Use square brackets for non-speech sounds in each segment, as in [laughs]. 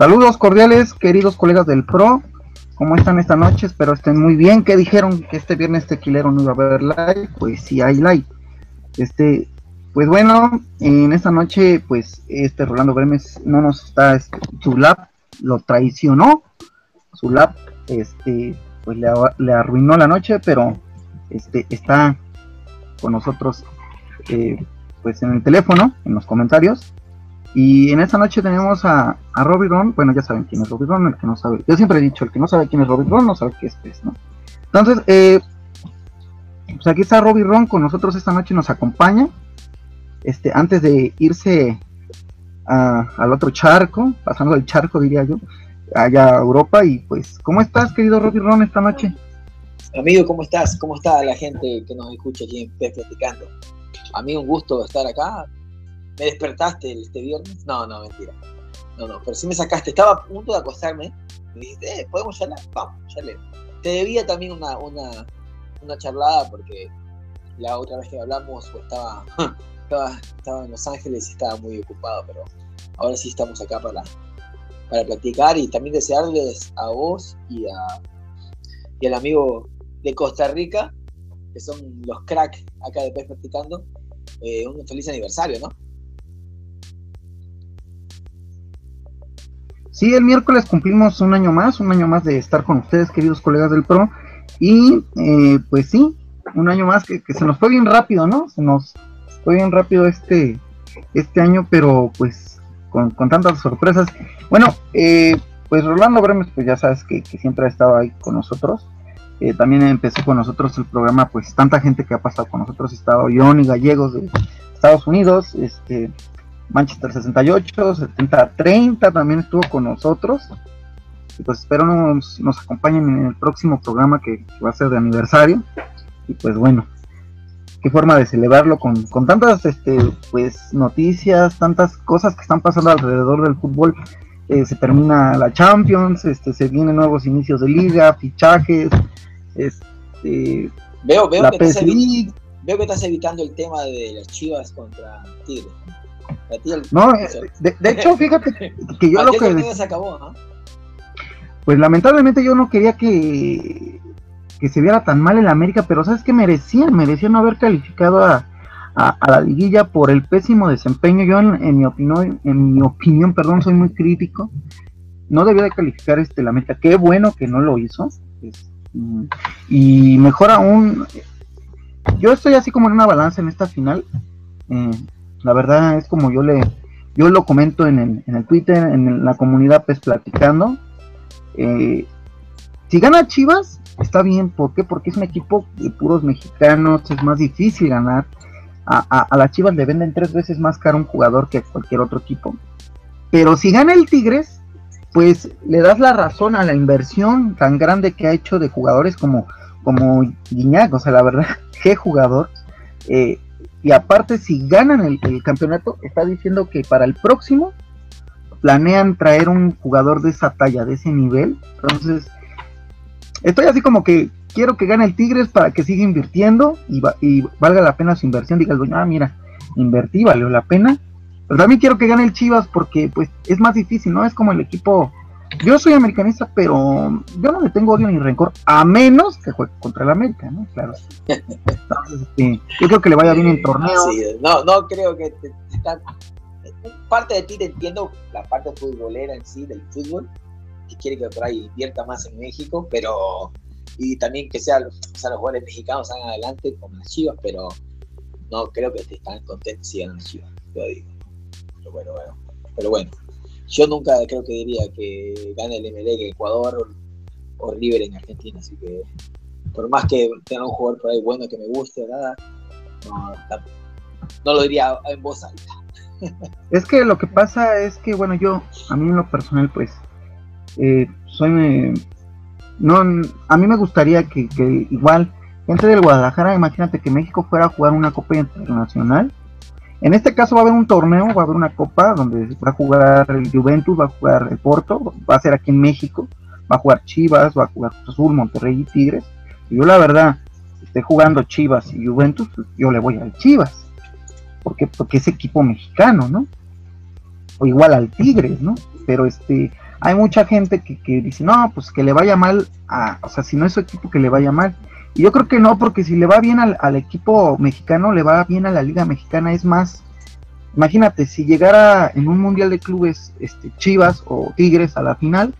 Saludos cordiales, queridos colegas del PRO. ¿Cómo están esta noche? Espero estén muy bien. ¿Qué dijeron que este viernes tequilero no iba a haber live? Pues sí hay live. Este, pues bueno, en esta noche, pues este Rolando Bremes no nos está, este, su lab lo traicionó, su lab, este, pues le, le, arruinó la noche, pero este está con nosotros, eh, pues en el teléfono, en los comentarios. Y en esta noche tenemos a, a Robbie Ron. Bueno, ya saben quién es Robbie Ron, el que no sabe. Yo siempre he dicho, el que no sabe quién es Robbie Ron no sabe qué es ¿no? Entonces, eh, pues aquí está Robbie Ron con nosotros esta noche, nos acompaña. Este, antes de irse a, al otro charco, pasando el charco, diría yo, allá a Europa. Y pues, ¿cómo estás, querido Robbie Ron, esta noche? Amigo, ¿cómo estás? ¿Cómo está la gente que nos escucha aquí en Platicando? A mí un gusto estar acá ¿Me despertaste este viernes? No, no, mentira. No, no, pero sí me sacaste. Estaba a punto de acostarme. Me dijiste, eh, ¿podemos charlar? Vamos, charle. Te debía también una, una, una charlada porque la otra vez que hablamos pues, estaba, [laughs] estaba, estaba, en Los Ángeles y estaba muy ocupado, pero ahora sí estamos acá para, para platicar y también desearles a vos y, a, y al amigo de Costa Rica, que son los cracks acá de Pez Practicando, eh, un feliz aniversario, ¿no? Sí, el miércoles cumplimos un año más, un año más de estar con ustedes, queridos colegas del PRO. Y eh, pues sí, un año más que, se nos fue bien rápido, ¿no? Se nos fue bien rápido este, este año, pero pues con, tantas sorpresas. Bueno, eh, pues Rolando Bremes, pues ya sabes que, siempre ha estado ahí con nosotros. Eh, también empezó con nosotros el programa, pues tanta gente que ha pasado con nosotros, ha estado y Gallegos de Estados Unidos, este, Manchester 68, 70-30 también estuvo con nosotros. Y pues espero nos, nos acompañen en el próximo programa que, va a ser de aniversario. Y pues bueno, qué forma de celebrarlo con, con tantas este, pues, noticias, tantas cosas que están pasando alrededor del fútbol. Eh, se termina la Champions, este, se vienen nuevos inicios de liga, fichajes, este, veo, veo, que estás veo que estás evitando el tema de las Chivas contra Tigres. No, eh, de, hecho, fíjate que yo [laughs] lo que... Se acabó, Pues lamentablemente yo no quería que, que se viera tan mal el América, pero sabes que merecían, merecían no haber calificado a, la liguilla por el pésimo desempeño. Yo en, mi opinión, en mi opinión, perdón, soy muy crítico. No debía de calificar este la meta. Qué bueno que no lo hizo. Mm, y mejor aún, yo estoy así como en una balanza en esta final. Eh, la verdad es como yo le, yo lo comento en el, en el Twitter, en la comunidad pues platicando. Eh, si gana Chivas, está bien, ¿por qué? Porque es un equipo de puros mexicanos, es más difícil ganar. A, a, Chivas le venden tres veces más caro un jugador que cualquier otro equipo. Pero si gana el Tigres, pues le das la razón a la inversión tan grande que ha hecho de jugadores como, como Guiñac, o sea, la verdad, [laughs] qué jugador. Eh, y aparte, si ganan el, campeonato, está diciendo que para el próximo planean traer un jugador de esa talla, de ese nivel. Entonces, estoy así como que quiero que gane el Tigres para que siga invirtiendo y, y valga la pena su inversión. Diga el dueño, ah, mira, invertí, valió la pena. Pero también quiero que gane el Chivas porque pues es más difícil, ¿no? Es como el equipo yo soy americanista, pero yo no le tengo odio ni rencor, a menos que juegue contra el América, ¿no? Claro. Entonces, este, yo creo que le vaya bien en torneo. no, no creo que parte de ti te entiendo, la parte futbolera en sí del fútbol, que quiere que por ahí invierta más en México, pero y también que sea, los jugadores mexicanos salgan adelante con las Chivas, pero no creo que estén contentos si ganan las Chivas, yo digo. Pero bueno, bueno, pero bueno. Yo nunca creo que diría que gane el MLE en Ecuador o, River en Argentina, así que por más que tenga un jugador por ahí bueno que me guste, nada, no, lo diría en voz alta. [laughs] Es que lo que pasa es que, bueno, yo, a mí en lo personal, pues, eh, soy, no, a mí me gustaría que, que igual, gente del Guadalajara, imagínate que México fuera a jugar una Copa Internacional en este caso va a haber un torneo, va a haber una copa donde va a jugar el Juventus, va a jugar el Porto, va a ser aquí en México, va a jugar Chivas, va a jugar Azul, Monterrey y Tigres. Yo la verdad, esté jugando Chivas y Juventus, pues, yo le voy al Chivas. Porque, porque es equipo mexicano, ¿no? O igual al Tigres, ¿no? Pero este, hay mucha gente que, que dice, no, pues que le vaya mal, a, o sea, si no es su equipo, que le vaya mal. Y yo creo que no, porque si le va bien al, equipo mexicano, le va bien a la liga mexicana, es más, imagínate, si llegara en un mundial de clubes este, Chivas o Tigres a la final,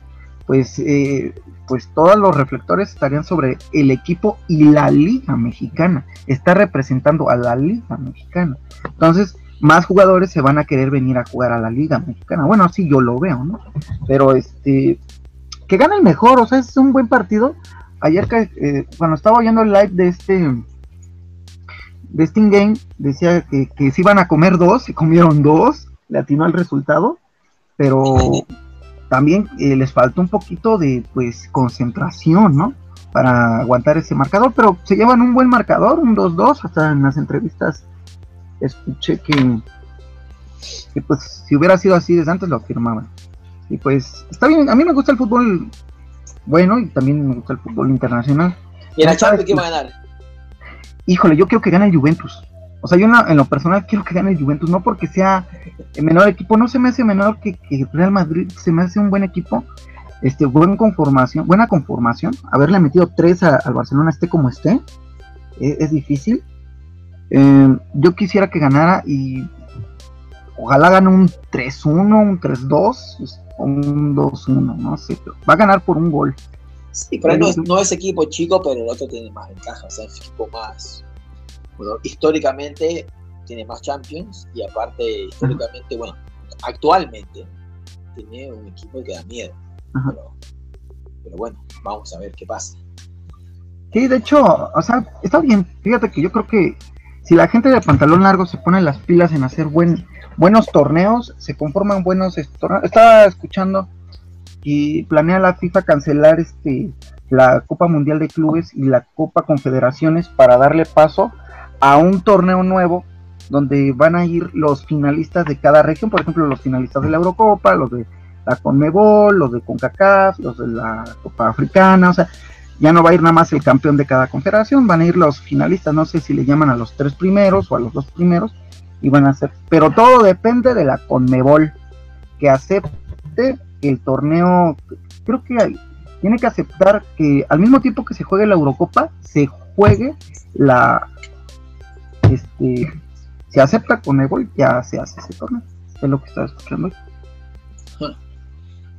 pues, eh, pues todos los reflectores estarían sobre el equipo y la liga mexicana. Está representando a la liga mexicana. Entonces, más jugadores se van a querer venir a jugar a la liga mexicana. Bueno, así yo lo veo, ¿no? Pero este, que gane el mejor, o sea, es un buen partido. Ayer, eh, cuando estaba oyendo el live de este, de Steam Game, decía que, que se iban a comer dos, se comieron dos, le atinó el resultado, pero también eh, les faltó un poquito de, pues, concentración, ¿no? Para aguantar ese marcador, pero se llevan un buen marcador, un 2-2, hasta en las entrevistas escuché que, que pues si hubiera sido así desde antes lo afirmaban. Y pues está bien, a mí me gusta el fútbol bueno y también me gusta el fútbol internacional. ¿Y en la Champions quién va a ganar? Híjole, yo quiero que gane el Juventus. O sea, yo en, la, en, lo personal quiero que gane el Juventus, no porque sea el menor equipo, no se me hace menor que, que Real Madrid, se me hace un buen equipo, este, buen conformación, buena conformación, haberle metido tres a, al Barcelona esté como esté, es, es difícil, eh, yo quisiera que ganara y ojalá gane un 3-1, un 3-2 o un 2-1, no sé, va a ganar por un gol. Sí, pero no es, no es equipo chico, pero el otro tiene más ventajas, o sea, es equipo más. Bueno, históricamente tiene más Champions y aparte, históricamente, bueno, actualmente tiene un equipo que da miedo. Pero, pero, bueno, vamos a ver qué pasa. Sí, de hecho, o sea, está bien. Fíjate que yo creo que si la gente de pantalón largo se pone las pilas en hacer buen, buenos torneos, se conforman buenos torneos. Estaba escuchando y planea la FIFA cancelar este la Copa Mundial de Clubes y la Copa Confederaciones para darle paso a un torneo nuevo donde van a ir los finalistas de cada región, por ejemplo, los finalistas de la Eurocopa, los de la CONMEBOL, los de CONCACAF, los de la Copa Africana, o sea, ya no va a ir nada más el campeón de cada confederación, van a ir los finalistas, no sé si le llaman a los tres primeros o a los dos primeros, y van a ser, pero todo depende de la Conmebol, que acepte el torneo, creo que hay, tiene que aceptar que al mismo tiempo que se juegue la Eurocopa, se juegue la, este, se acepta Conmebol, ya se hace ese torneo, es lo que estaba escuchando hoy.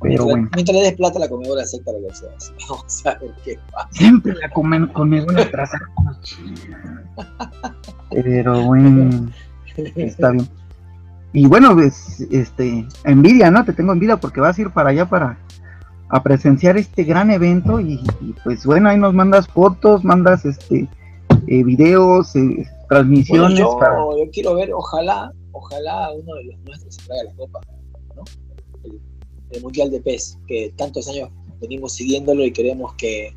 Pero mientras, bueno. mientras le des plata, la Conmebol acepta lo que sea. [laughs] Vamos a ver qué pasa. Siempre la comen, Conmebol atrasa [laughs] Pero bueno, está bien. Y bueno, pues, este, envidia, ¿no? Te tengo envidia porque vas a ir para allá para a presenciar este gran evento y, y pues bueno, ahí nos mandas fotos, mandas este eh, videos, eh, transmisiones. Bueno, yo, para... yo quiero ver, ojalá, ojalá uno de los nuestros se traiga la copa, ¿no? El, el Mundial de PES, que tantos años venimos siguiéndolo y queremos que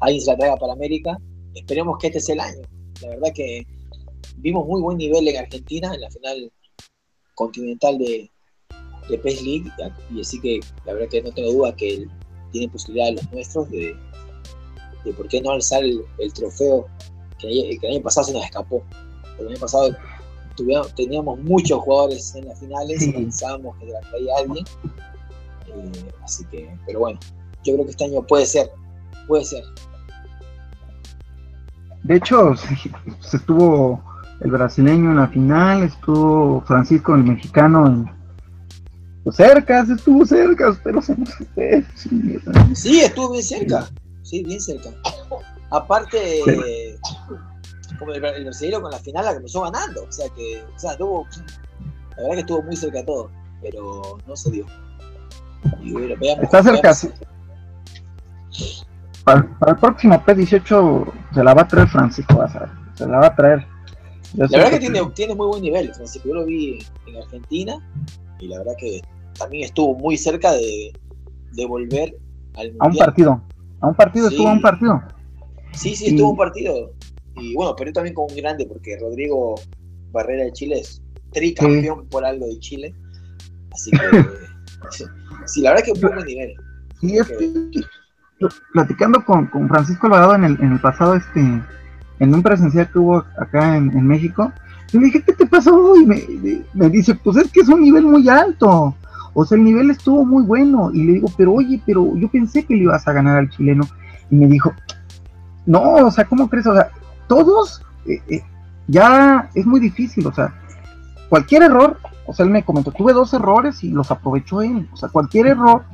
alguien se la traiga para América. Esperemos que este sea el año. La verdad que vimos muy buen nivel en Argentina en la final continental de, de PES League y así que la verdad que no tengo duda que tienen posibilidad los nuestros de, de por qué no alzar el, el trofeo que, que, el año pasado se nos escapó. El año pasado tuvimos, teníamos muchos jugadores en las finales sí. y pensábamos que la traía alguien eh, así que, pero bueno, yo creo que este año puede ser, puede ser. De hecho, se estuvo el brasileño en la final, estuvo Francisco el mexicano en pues cerca, estuvo cerca, pero se Sí, estuvo bien cerca, sí, bien cerca. Aparte, sí. como el, el brasileño con la final la comenzó ganando, o sea que, o sea, estuvo, la verdad que estuvo muy cerca todo, pero no se dio. Y bueno, veamos, Está cerca. Sí. Para, para, el próximo P18 se la va a traer Francisco, se la va a traer. La verdad que, tiene, tiene, muy buen nivel, Francisco. Yo lo vi en Argentina y la verdad que también estuvo muy cerca de, de volver al A un partido. A un partido, sí. estuvo a un partido. Sí, sí, estuvo a un partido. Y bueno, pero también como un grande porque Rodrigo Barrera de Chile es tricampeón sí. por algo de Chile. Así que. [laughs] Sí, la verdad que un buen nivel. Sí, es que, platicando con, con, Francisco Alvarado en el, en el pasado, este, en un presencial que hubo acá en, México, le dije, ¿qué te pasó? Y me, dice, pues es que es un nivel muy alto. O sea, el nivel estuvo muy bueno. Y le digo, pero oye, pero yo pensé que le ibas a ganar al chileno. Y me dijo, no, o sea, ¿cómo crees? O sea, todos, eh, eh, ya es muy difícil, o sea, cualquier error, o sea, él me comentó, tuve dos errores y los aprovechó él. O sea, cualquier error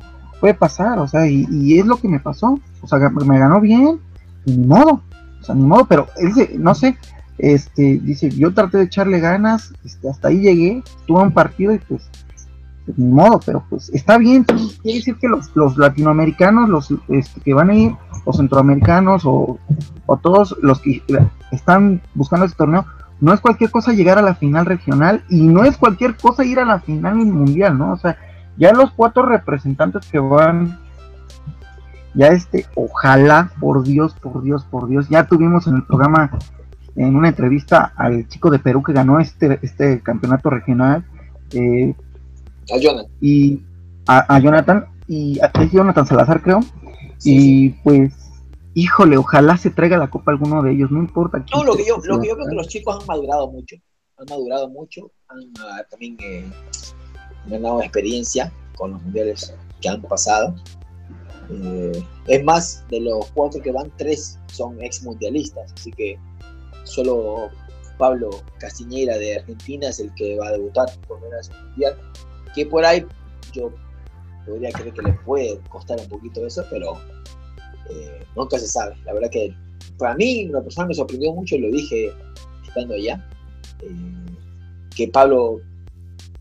puede pasar, o sea, y, es lo que me pasó. O sea, me ganó bien, ni modo, o sea, ni modo, pero él, no sé, este, dice, yo traté de echarle ganas, este, hasta ahí llegué, tuve un partido y pues, pues, ni modo, pero pues está bien, quiere decir que los, los latinoamericanos, los este, que van a ir, los centroamericanos o, o todos los que están buscando este torneo, no es cualquier cosa llegar a la final regional y no es cualquier cosa ir a la final mundial, ¿no? O sea, ya los cuatro representantes que van, ya este, ojalá, por Dios, por Dios, por Dios, ya tuvimos en el programa, en una entrevista al chico de Perú que ganó este, este campeonato regional. Eh, a Jonathan. Y a, Jonathan, y a, Jonathan Salazar creo. y pues híjole, ojalá se traiga la copa alguno de ellos, no importa. No, lo que yo, lo que yo creo que los chicos han madurado mucho, han madurado mucho, han ah, también eh, ganado experiencia con los mundiales que han pasado. Eh, es más, de los cuatro que van, tres son ex mundialistas, así que solo Pablo Castiñeira de Argentina es el que va a debutar por primera vez en mundial, que por ahí yo podría creer que le puede costar un poquito eso, pero eh, nunca se sabe. La verdad que para mí, una persona me sorprendió mucho, lo dije estando allá, eh, que Pablo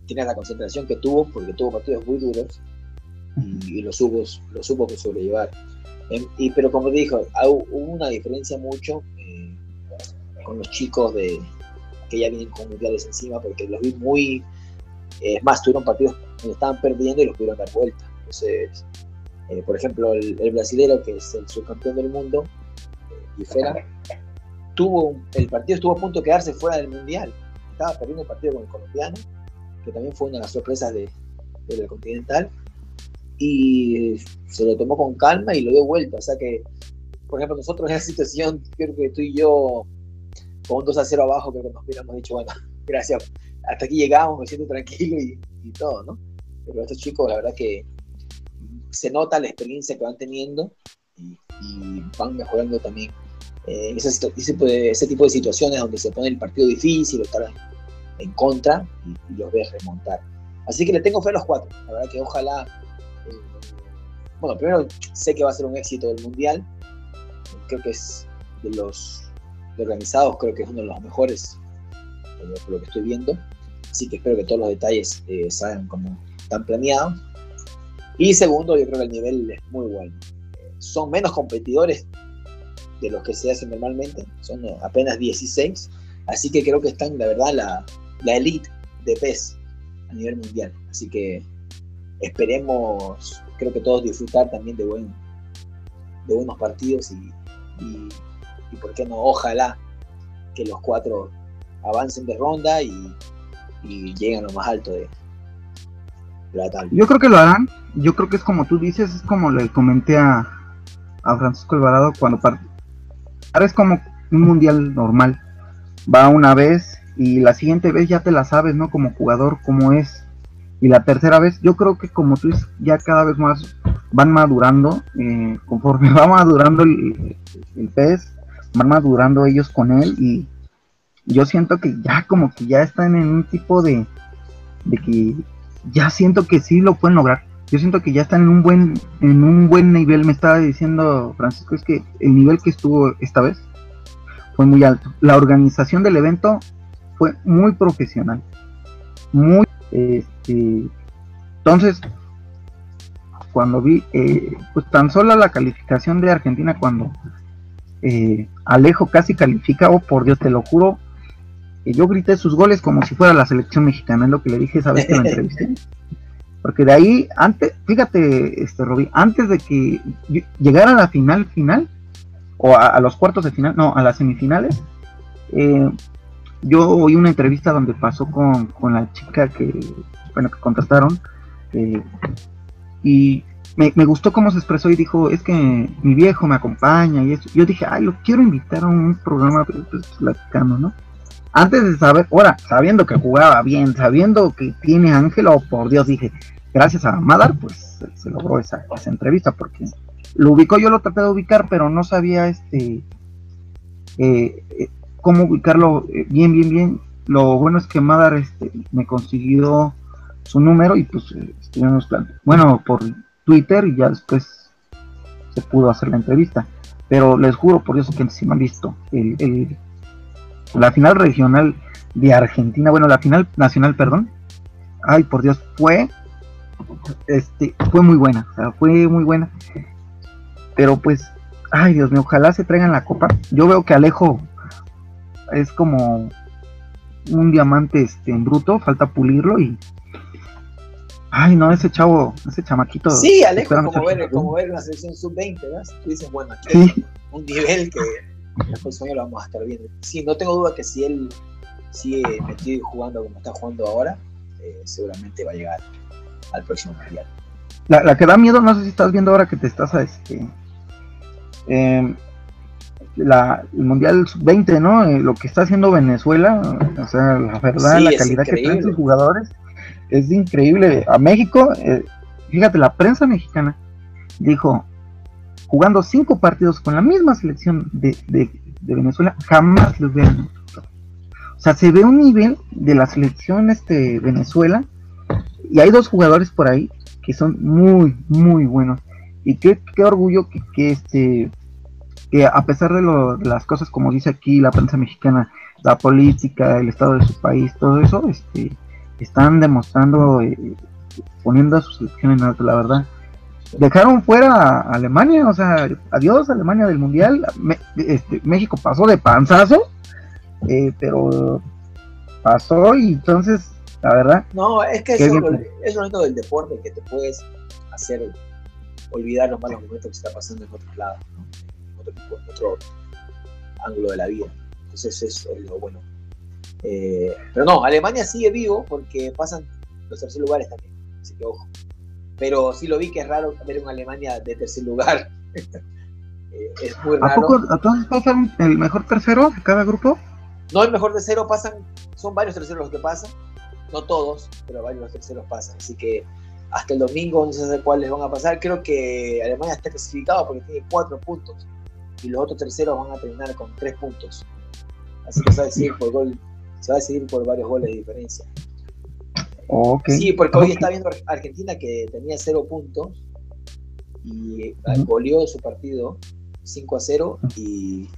tiene la concentración que tuvo, porque tuvo partidos muy duros y, lo, supo, lo supo que sobrellevar. Em, y, pero como te dijo, hubo una diferencia mucho eh, con los chicos de que ya vienen con mundiales encima, porque los vi muy. es más, tuvieron partidos donde estaban perdiendo y los pudieron dar vuelta. Entonces, eh, por ejemplo, el, el, brasilero, que es el subcampeón del mundo, eh, tuvo, el partido estuvo a punto de quedarse fuera del mundial. Estaba perdiendo el partido con el colombiano, que también fue una de las sorpresas de, la Continental, y se lo tomó con calma y lo dio vuelta. O sea que, por ejemplo, nosotros en esa situación, creo que tú y yo, con un 2 a 0 abajo, creo que nos hubiéramos dicho, bueno, [laughs] gracias, hasta aquí llegamos, me siento tranquilo y, y todo, ¿no? Pero estos chicos, la verdad que se nota la experiencia que van teniendo y, van mejorando también eh, ese, ese, tipo de situaciones donde se pone el partido difícil o estar en contra y, los ves remontar. Así que le tengo fe a los cuatro. La verdad que ojalá. Eh, bueno, primero sé que va a ser un éxito del mundial. Creo que es de los organizados, creo que es uno de los mejores eh, por lo que estoy viendo. Así que espero que todos los detalles salgan como están planeados y segundo, yo creo que el nivel es muy bueno. Son menos competidores de los que se hacen normalmente, son apenas 16, así que creo que están, la verdad, la, la elite de PES a nivel mundial. Así que esperemos, creo que todos disfrutar también de, buen, de buenos partidos y, y, y, por qué no, ojalá que los cuatro avancen de ronda y, lleguen a lo más alto de, yo creo que lo harán. Yo creo que es como tú dices, es como le comenté a, a Francisco Alvarado cuando. Ahora es como un mundial normal. Va una vez y la siguiente vez ya te la sabes, ¿no? Como jugador, cómo es. Y la tercera vez, yo creo que como tú dices, ya cada vez más van madurando. Eh, conforme [laughs] va madurando el, el pez, van madurando ellos con él. Y yo siento que ya como que ya están en un tipo de, de que ya siento que sí lo pueden lograr. Yo siento que ya están en un buen, en un buen nivel. Me estaba diciendo Francisco, es que el nivel que estuvo esta vez fue muy alto. La organización del evento fue muy profesional. Muy, este, entonces, cuando vi, eh, pues tan solo la calificación de Argentina cuando eh, Alejo casi califica, oh por Dios, te lo juro, yo grité sus goles como si fuera la selección mexicana, es lo que le dije esa vez que lo entrevisté. [laughs] Porque de ahí, antes, fíjate, este Robbie, antes de que llegara a la final final, o a, los cuartos de final, no, a las semifinales, eh, yo oí una entrevista donde pasó con, la chica que, bueno, que contestaron, eh, y me, gustó cómo se expresó y dijo, es que mi viejo me acompaña y eso. Yo dije, ay, lo quiero invitar a un programa platicando, ¿no? antes de saber, ahora, sabiendo que jugaba bien, sabiendo que tiene Ángel, oh por Dios, dije, gracias a Madar, pues se, logró esa, entrevista, porque lo ubicó, yo lo traté de ubicar, pero no sabía este eh, eh, cómo ubicarlo eh, bien, bien, bien. Lo bueno es que Madar este, me consiguió su número y pues estuvimos, bueno, por Twitter y ya después se pudo hacer la entrevista. Pero les juro por Dios que me han visto el, la final regional de Argentina, bueno, la final nacional, perdón. Ay, por Dios, fue este fue muy buena, fue muy buena. Pero pues, ay, Dios mío, ojalá se traigan la copa. Yo veo que Alejo es como un diamante este en bruto, falta pulirlo y Ay, no, ese chavo, ese chamaquito. Sí, Alejo, como ver, como ver una selección sub-20, ¿verdad? Tú dices, bueno, aquí un nivel que próximo año lo vamos a estar viendo. Sí, no tengo duda que si él sigue metido y jugando como está jugando ahora, eh, seguramente va a llegar al próximo mundial. La, que da miedo, no sé si estás viendo ahora que te estás a este. Em, la, el Mundial Sub-20, ¿no? Eh, lo que está haciendo Venezuela, o sea, la verdad, la calidad que tienen sus jugadores es increíble. A México, eh, fíjate, la prensa mexicana dijo, jugando cinco partidos con la misma selección de, Venezuela, jamás les hubieran O sea, se ve un nivel de la selección este, Venezuela y hay dos jugadores por ahí que son muy, muy buenos. Y qué, qué orgullo que, que, este que a pesar de, lo, de, las cosas como dice aquí la prensa mexicana, la política, el estado de su país, todo eso, este, están demostrando, eh, poniendo a su selección en alto, la verdad. Dejaron fuera a Alemania, o sea, adiós Alemania del Mundial. este, México pasó de panzazo, eh, pero pasó y entonces, la verdad. No, es que eso, es lo único del deporte que te puedes hacer olvidar los malos momentos que está pasando en otros lados, en otro, ángulo de la vida. Entonces, eso es lo bueno. Eh, pero no, Alemania sigue vivo porque pasan los terceros lugares también, así que ojo. Pero sí lo vi que es raro ver una Alemania de tercer lugar. [laughs] Eh, es muy raro. ¿A poco a todos pasan el mejor tercero de cada grupo? No, el mejor tercero pasan, son varios terceros los que pasan, no todos, pero varios terceros pasan. Así que hasta el domingo no sé cuáles van a pasar. Creo que Alemania está clasificado porque tiene cuatro puntos y los otros terceros van a terminar con tres puntos. Así que se va a decir por gol se va a decidir por varios goles de diferencia. Sí, porque hoy está viendo Argentina que tenía cero puntos y goleó su partido 5 a 0 y,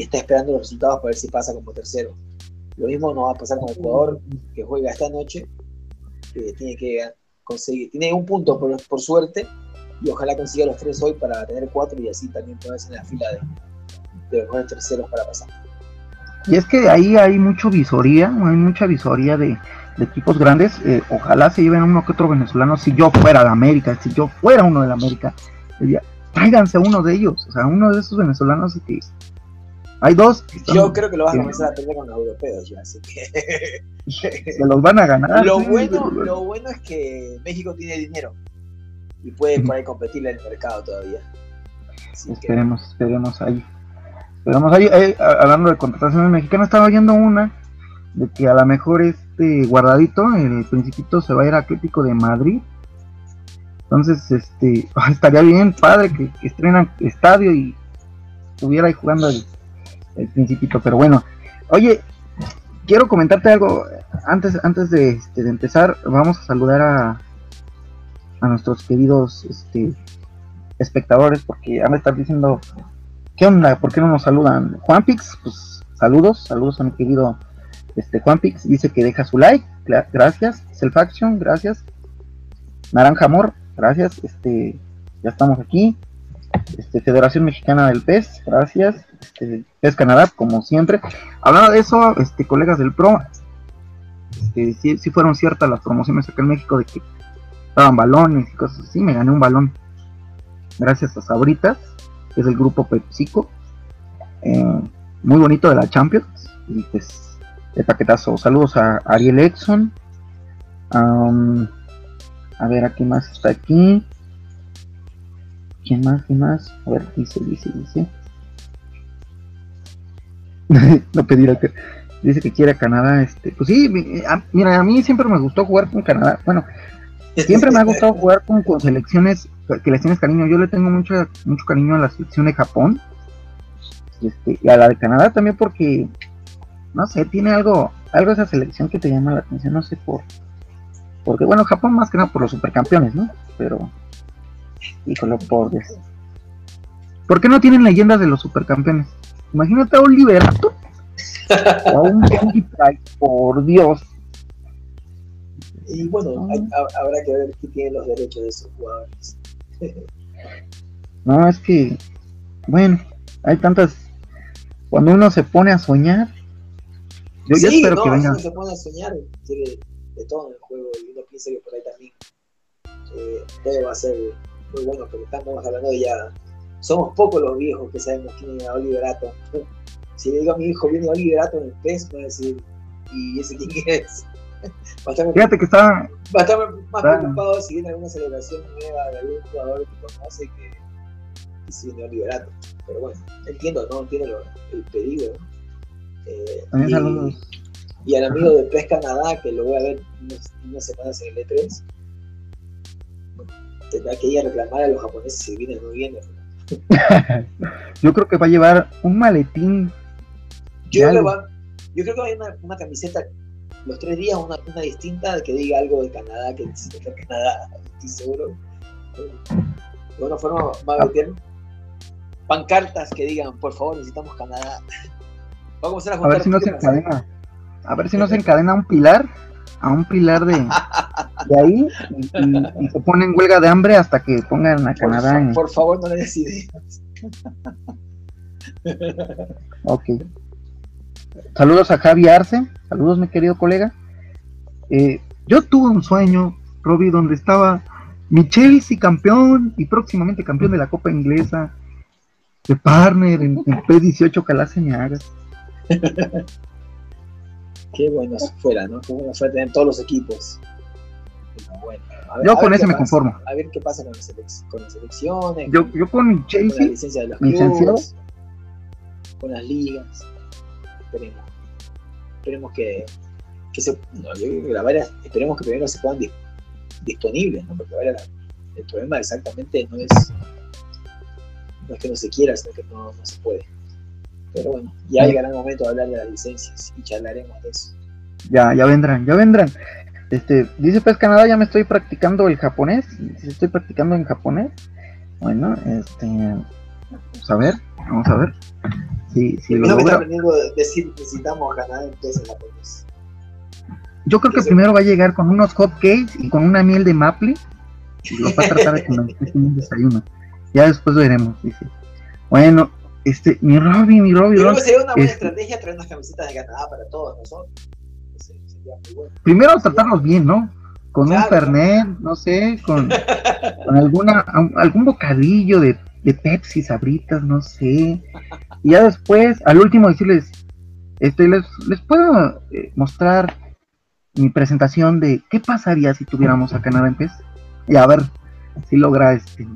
está esperando los resultados para ver si pasa como tercero. Lo mismo no va a pasar con Ecuador, que juega esta noche, que tiene que conseguir, tiene un punto por, suerte y ojalá consiga los tres hoy para tener cuatro y así también ponerse en la fila de, de los terceros para pasar. Y es que ahí hay mucho visoría, hay mucha visoría de, equipos grandes. Eh, ojalá se lleven uno que otro venezolano. Si yo fuera de América, si yo fuera uno de la América, diría, tráiganse uno de ellos. O sea, uno de esos venezolanos que hay dos. yo creo que lo vas a comenzar a perder con los europeos ya, así que. [laughs] se los van a ganar. Lo, bueno, lo bueno es que México tiene dinero y puede por ahí competir en el mercado todavía. esperemos, esperemos ahí. Pero ahí, hablando de contrataciones mexicanas, estaba oyendo una de que a lo mejor este guardadito, el principito se va a ir a Atlético de Madrid. Entonces, este, [laughs] estaría bien padre que, estrenan estadio y estuviera ahí jugando el, principito. Pero bueno, oye, quiero comentarte algo antes, antes de, este, de empezar. Vamos a saludar a, a nuestros queridos este, espectadores porque han de estar diciendo ¿Qué onda? ¿Por qué no nos saludan? Juanpix, pues saludos, saludos a mi querido este, Juanpix, dice que deja su like, gracias. Self Action, gracias. Naranja Amor, gracias. Este, ya estamos aquí. Este, Federación Mexicana del Pez, gracias. Este, Pez Canadá, como siempre. Hablando de eso, este, colegas del Pro, este, si, fueron ciertas las promociones acá en México de que daban balones y cosas así, me gané un balón gracias a Sabritas es el grupo PepsiCo. Eh, muy bonito de la Champions. Y pues, de paquetazo. Saludos a Ariel Edson. a ver, ¿a quién más está aquí? ¿Quién más? ¿Quién más? A ver, dice, dice, dice. [laughs] no pedir que dice que quiere a Canadá este pues sí mira a mí siempre me gustó jugar con Canadá bueno Siempre me ha [laughs] gustado jugar con, con selecciones que les tienes cariño. Yo le tengo mucho, mucho cariño a la selección de Japón este, y a la de Canadá también porque, no sé, tiene algo, algo esa selección que te llama la atención, no sé por, porque bueno, Japón más que nada por los supercampeones, ¿no? Pero, híjole, por ¿Por qué no tienen leyendas de los supercampeones? Imagínate a un Liberato a un por Dios. Y bueno, habrá que ver quién tiene los derechos de esos jugadores. no, es que, bueno, hay tantas. Cuando uno se pone a soñar, yo sí, espero no, que venga. se pone a soñar, quiere de todo en el juego y uno piensa que por ahí también eh, va a ser muy bueno, pero estamos hablando de ya. Somos pocos los viejos que sabemos quién es Oliverato. [laughs] Si le digo a mi hijo, viene Oliverato en el PES, me va a decir, ¿y ese quién es? Fíjate que está. Va a estar más preocupado si viene alguna celebración nueva de algún jugador que conoce que, que si viene Oliverato. Pero bueno, entiendo, ¿no? Entiendo el pedido. Eh, y, y, al amigo de PES Canadá, que lo voy a ver unas, unas semanas en el E3, tendrá que ir a reclamar a los japoneses si vienen muy bien. [laughs] Yo creo que va a llevar un maletín. Yo, creo, va, yo creo que va a llevar una, camiseta los tres días, una, una, distinta que diga algo de Canadá, que necesita Canadá, estoy seguro. De alguna forma va a meter pancartas que digan, por favor, necesitamos Canadá. Vamos a, a ver si no se encadena. A ver si no se encadena un pilar, a un pilar de, de ahí y, se pone en huelga de hambre hasta que pongan a Canadá. Por, por favor, no le des ok. Saludos a Javi Arce. Saludos, mi querido colega. Eh, yo tuve un sueño, Robbie, donde estaba mi Chelsea campeón y próximamente campeón de la Copa Inglesa, de partner en, P18 que me hagas. [laughs] Qué bueno fuera, ¿no? Qué bueno fuera tener todos los equipos. Bueno, yo con ese me conformo. A ver qué pasa con las, elecciones. Yo, yo con mi Chelsea, con la licencia de los clubes, con las ligas. Esperemos. Esperemos que, que se. No, yo la varias, esperemos que primero se puedan disponibles, ¿no? Porque ahora el problema exactamente no es no es que no se quiera, sino que no, no se puede. Pero bueno, ya llegará el momento de hablar de las licencias y charlaremos de eso. Ya, ya vendrán, ya vendrán. Este, dice pues Canadá, ya me estoy practicando el japonés. Estoy practicando en japonés. Bueno, este, vamos a ver, vamos a ver. Si, si lo me está decir necesitamos Canadá en japonés. Yo creo que primero va a llegar con unos hot cakes y con una miel de maple. Y lo va a tratar de [laughs] comer un desayuno. Ya después veremos, dice. Bueno, este, mi Robby, mi Robby. Yo creo que sería una buena este estrategia traer unas camisetas de Canadá para todos nosotros. Primero tratarlos bien, ¿no? Con un Fernet, no sé, con, con alguna, algún bocadillo de, de Pepsi, sabritas, no sé. Y ya después, al último, decirles, este, les, puedo eh, mostrar mi presentación de qué pasaría si tuviéramos a Canadá en PES. Y a ver si logra este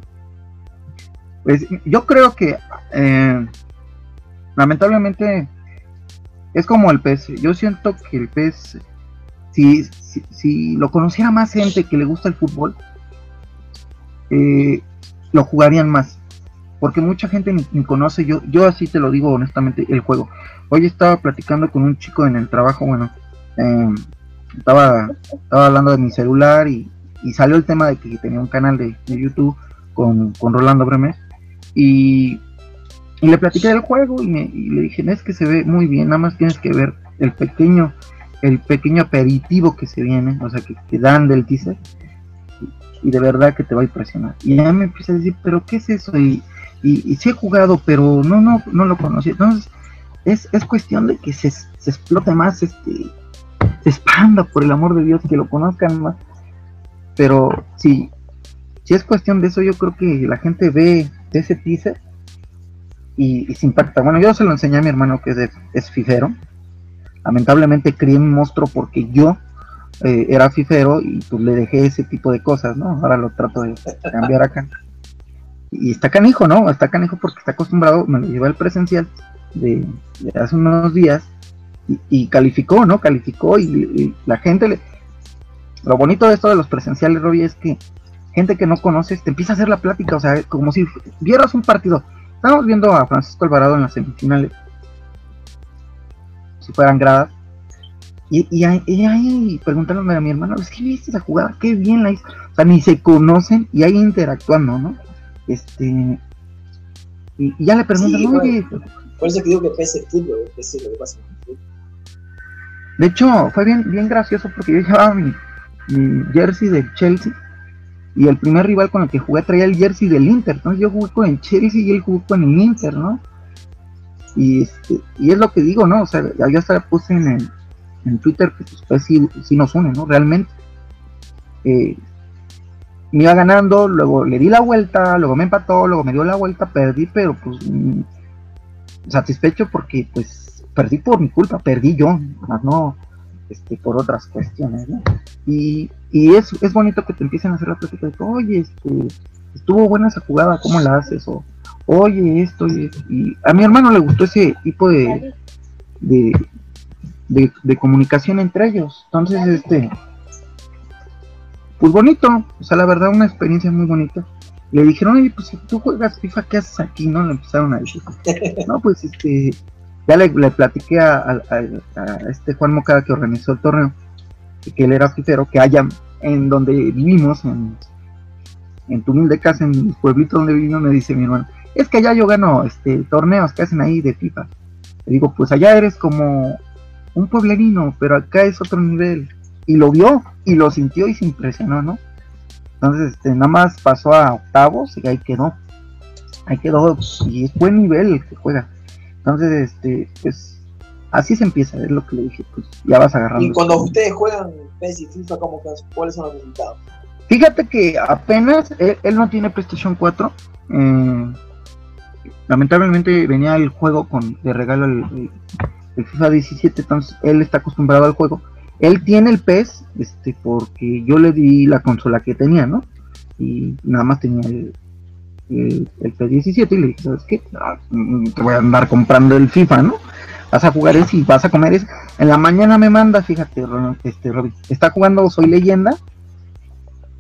pues yo creo que eh, lamentablemente es como el pez. Yo siento que el pez, si, si, lo conociera más gente que le gusta el fútbol, eh, lo jugarían más. Porque mucha gente ni, conoce, yo, yo así te lo digo honestamente, el juego. Hoy estaba platicando con un chico en el trabajo, bueno, eh, estaba, estaba hablando de mi celular y, salió el tema de que tenía un canal de, YouTube con, con Rolando Bremes y, le platiqué del juego y, le dije, es que se ve muy bien, nada más tienes que ver el pequeño, el pequeño aperitivo que se viene, o sea, que, te dan del teaser, y, de verdad que te va a impresionar. Y ya me empieza a decir, pero ¿qué es eso? Y, y, sí he jugado, pero no, no, no lo conocí. Entonces, es, es cuestión de que se, se explote más, este, se expanda, por el amor de Dios, que lo conozcan más. Pero sí, si es cuestión de eso, yo creo que la gente ve ese teaser y, se impacta. Bueno, yo se lo enseñé a mi hermano que es, es fifero. Lamentablemente crié un monstruo porque yo eh, era fifero y pues le dejé ese tipo de cosas, ¿no? Ahora lo trato de cambiar acá. [laughs] Y está canijo, ¿no? Está canijo porque está acostumbrado, me lo llevé al presencial de, hace unos días y, calificó, ¿no? Calificó y, la gente le... lo bonito de esto de los presenciales, Robbie, es que gente que no conoces te empieza a hacer la plática, o sea, como si vieras un partido. Estamos viendo a Francisco Alvarado en las semifinales, si fueran gradas, y, y, ahí, preguntándome a mi hermano, es que viste esa jugada, qué bien la hizo. O sea, ni se conocen y ahí interactuando, ¿no? Este. Y, ya le preguntan, oye. Por eso que digo que pese el fútbol, es lo que pasa en el fútbol. De hecho, fue bien, bien gracioso porque yo llevaba mi, mi jersey del Chelsea y el primer rival con el que jugué traía el jersey del Inter, ¿no? Yo jugué con el Chelsea y él jugó con el Inter, ¿no? Y, este, y es lo que digo, ¿no? O sea, ya hasta puse en, el, en Twitter que pues, sí, nos une, ¿no? Realmente. Eh, me iba ganando, luego le di la vuelta, luego me empató, luego me dio la vuelta, perdí, pero pues mm, satisfecho porque pues perdí por mi culpa, perdí yo, más no este, por otras cuestiones. Y, y es, es bonito que te empiecen a hacer la plática de, oye, este, estuvo buena esa jugada, ¿cómo la haces? O, oye, esto y, a mi hermano le gustó ese tipo de, de, de, comunicación entre ellos. Entonces, este, pues bonito, o sea, la verdad, una experiencia muy bonita. Le dijeron, oye, pues si tú juegas FIFA, ¿qué haces aquí? No, le empezaron a decir. [laughs] No, pues este, ya le, platiqué a, este Juan Mocada que organizó el torneo, que él era fifero, que allá en donde vivimos, en, en tu humilde casa, en el pueblito donde vivimos, me dice mi hermano, es que allá yo gano este torneos que hacen ahí de FIFA. Le digo, pues allá eres como un pueblerino, pero acá es otro nivel. Y lo vio y lo sintió y se impresionó, ¿no? Entonces, este, nada más pasó a octavos y ahí quedó. Ahí quedó y es buen nivel el que juega. Entonces, este, pues así se empieza, es lo que le dije, pues ya vas agarrando. Y cuando ustedes juegan PES y FIFA, ¿cómo, ¿cuáles son los resultados? Fíjate que apenas él, no tiene PlayStation 4. Eh, lamentablemente venía el juego con de regalo el, el FIFA 17, entonces él está acostumbrado al juego. Él tiene el PES, este, porque yo le di la consola que tenía, ¿no? Y nada más tenía el, el, PES 17 y le dije, ¿sabes qué? Ah, mm, te voy a andar comprando el FIFA, ¿no? Vas a jugar ese y vas a comer ese. En la mañana me manda, fíjate, este, está jugando Soy Leyenda.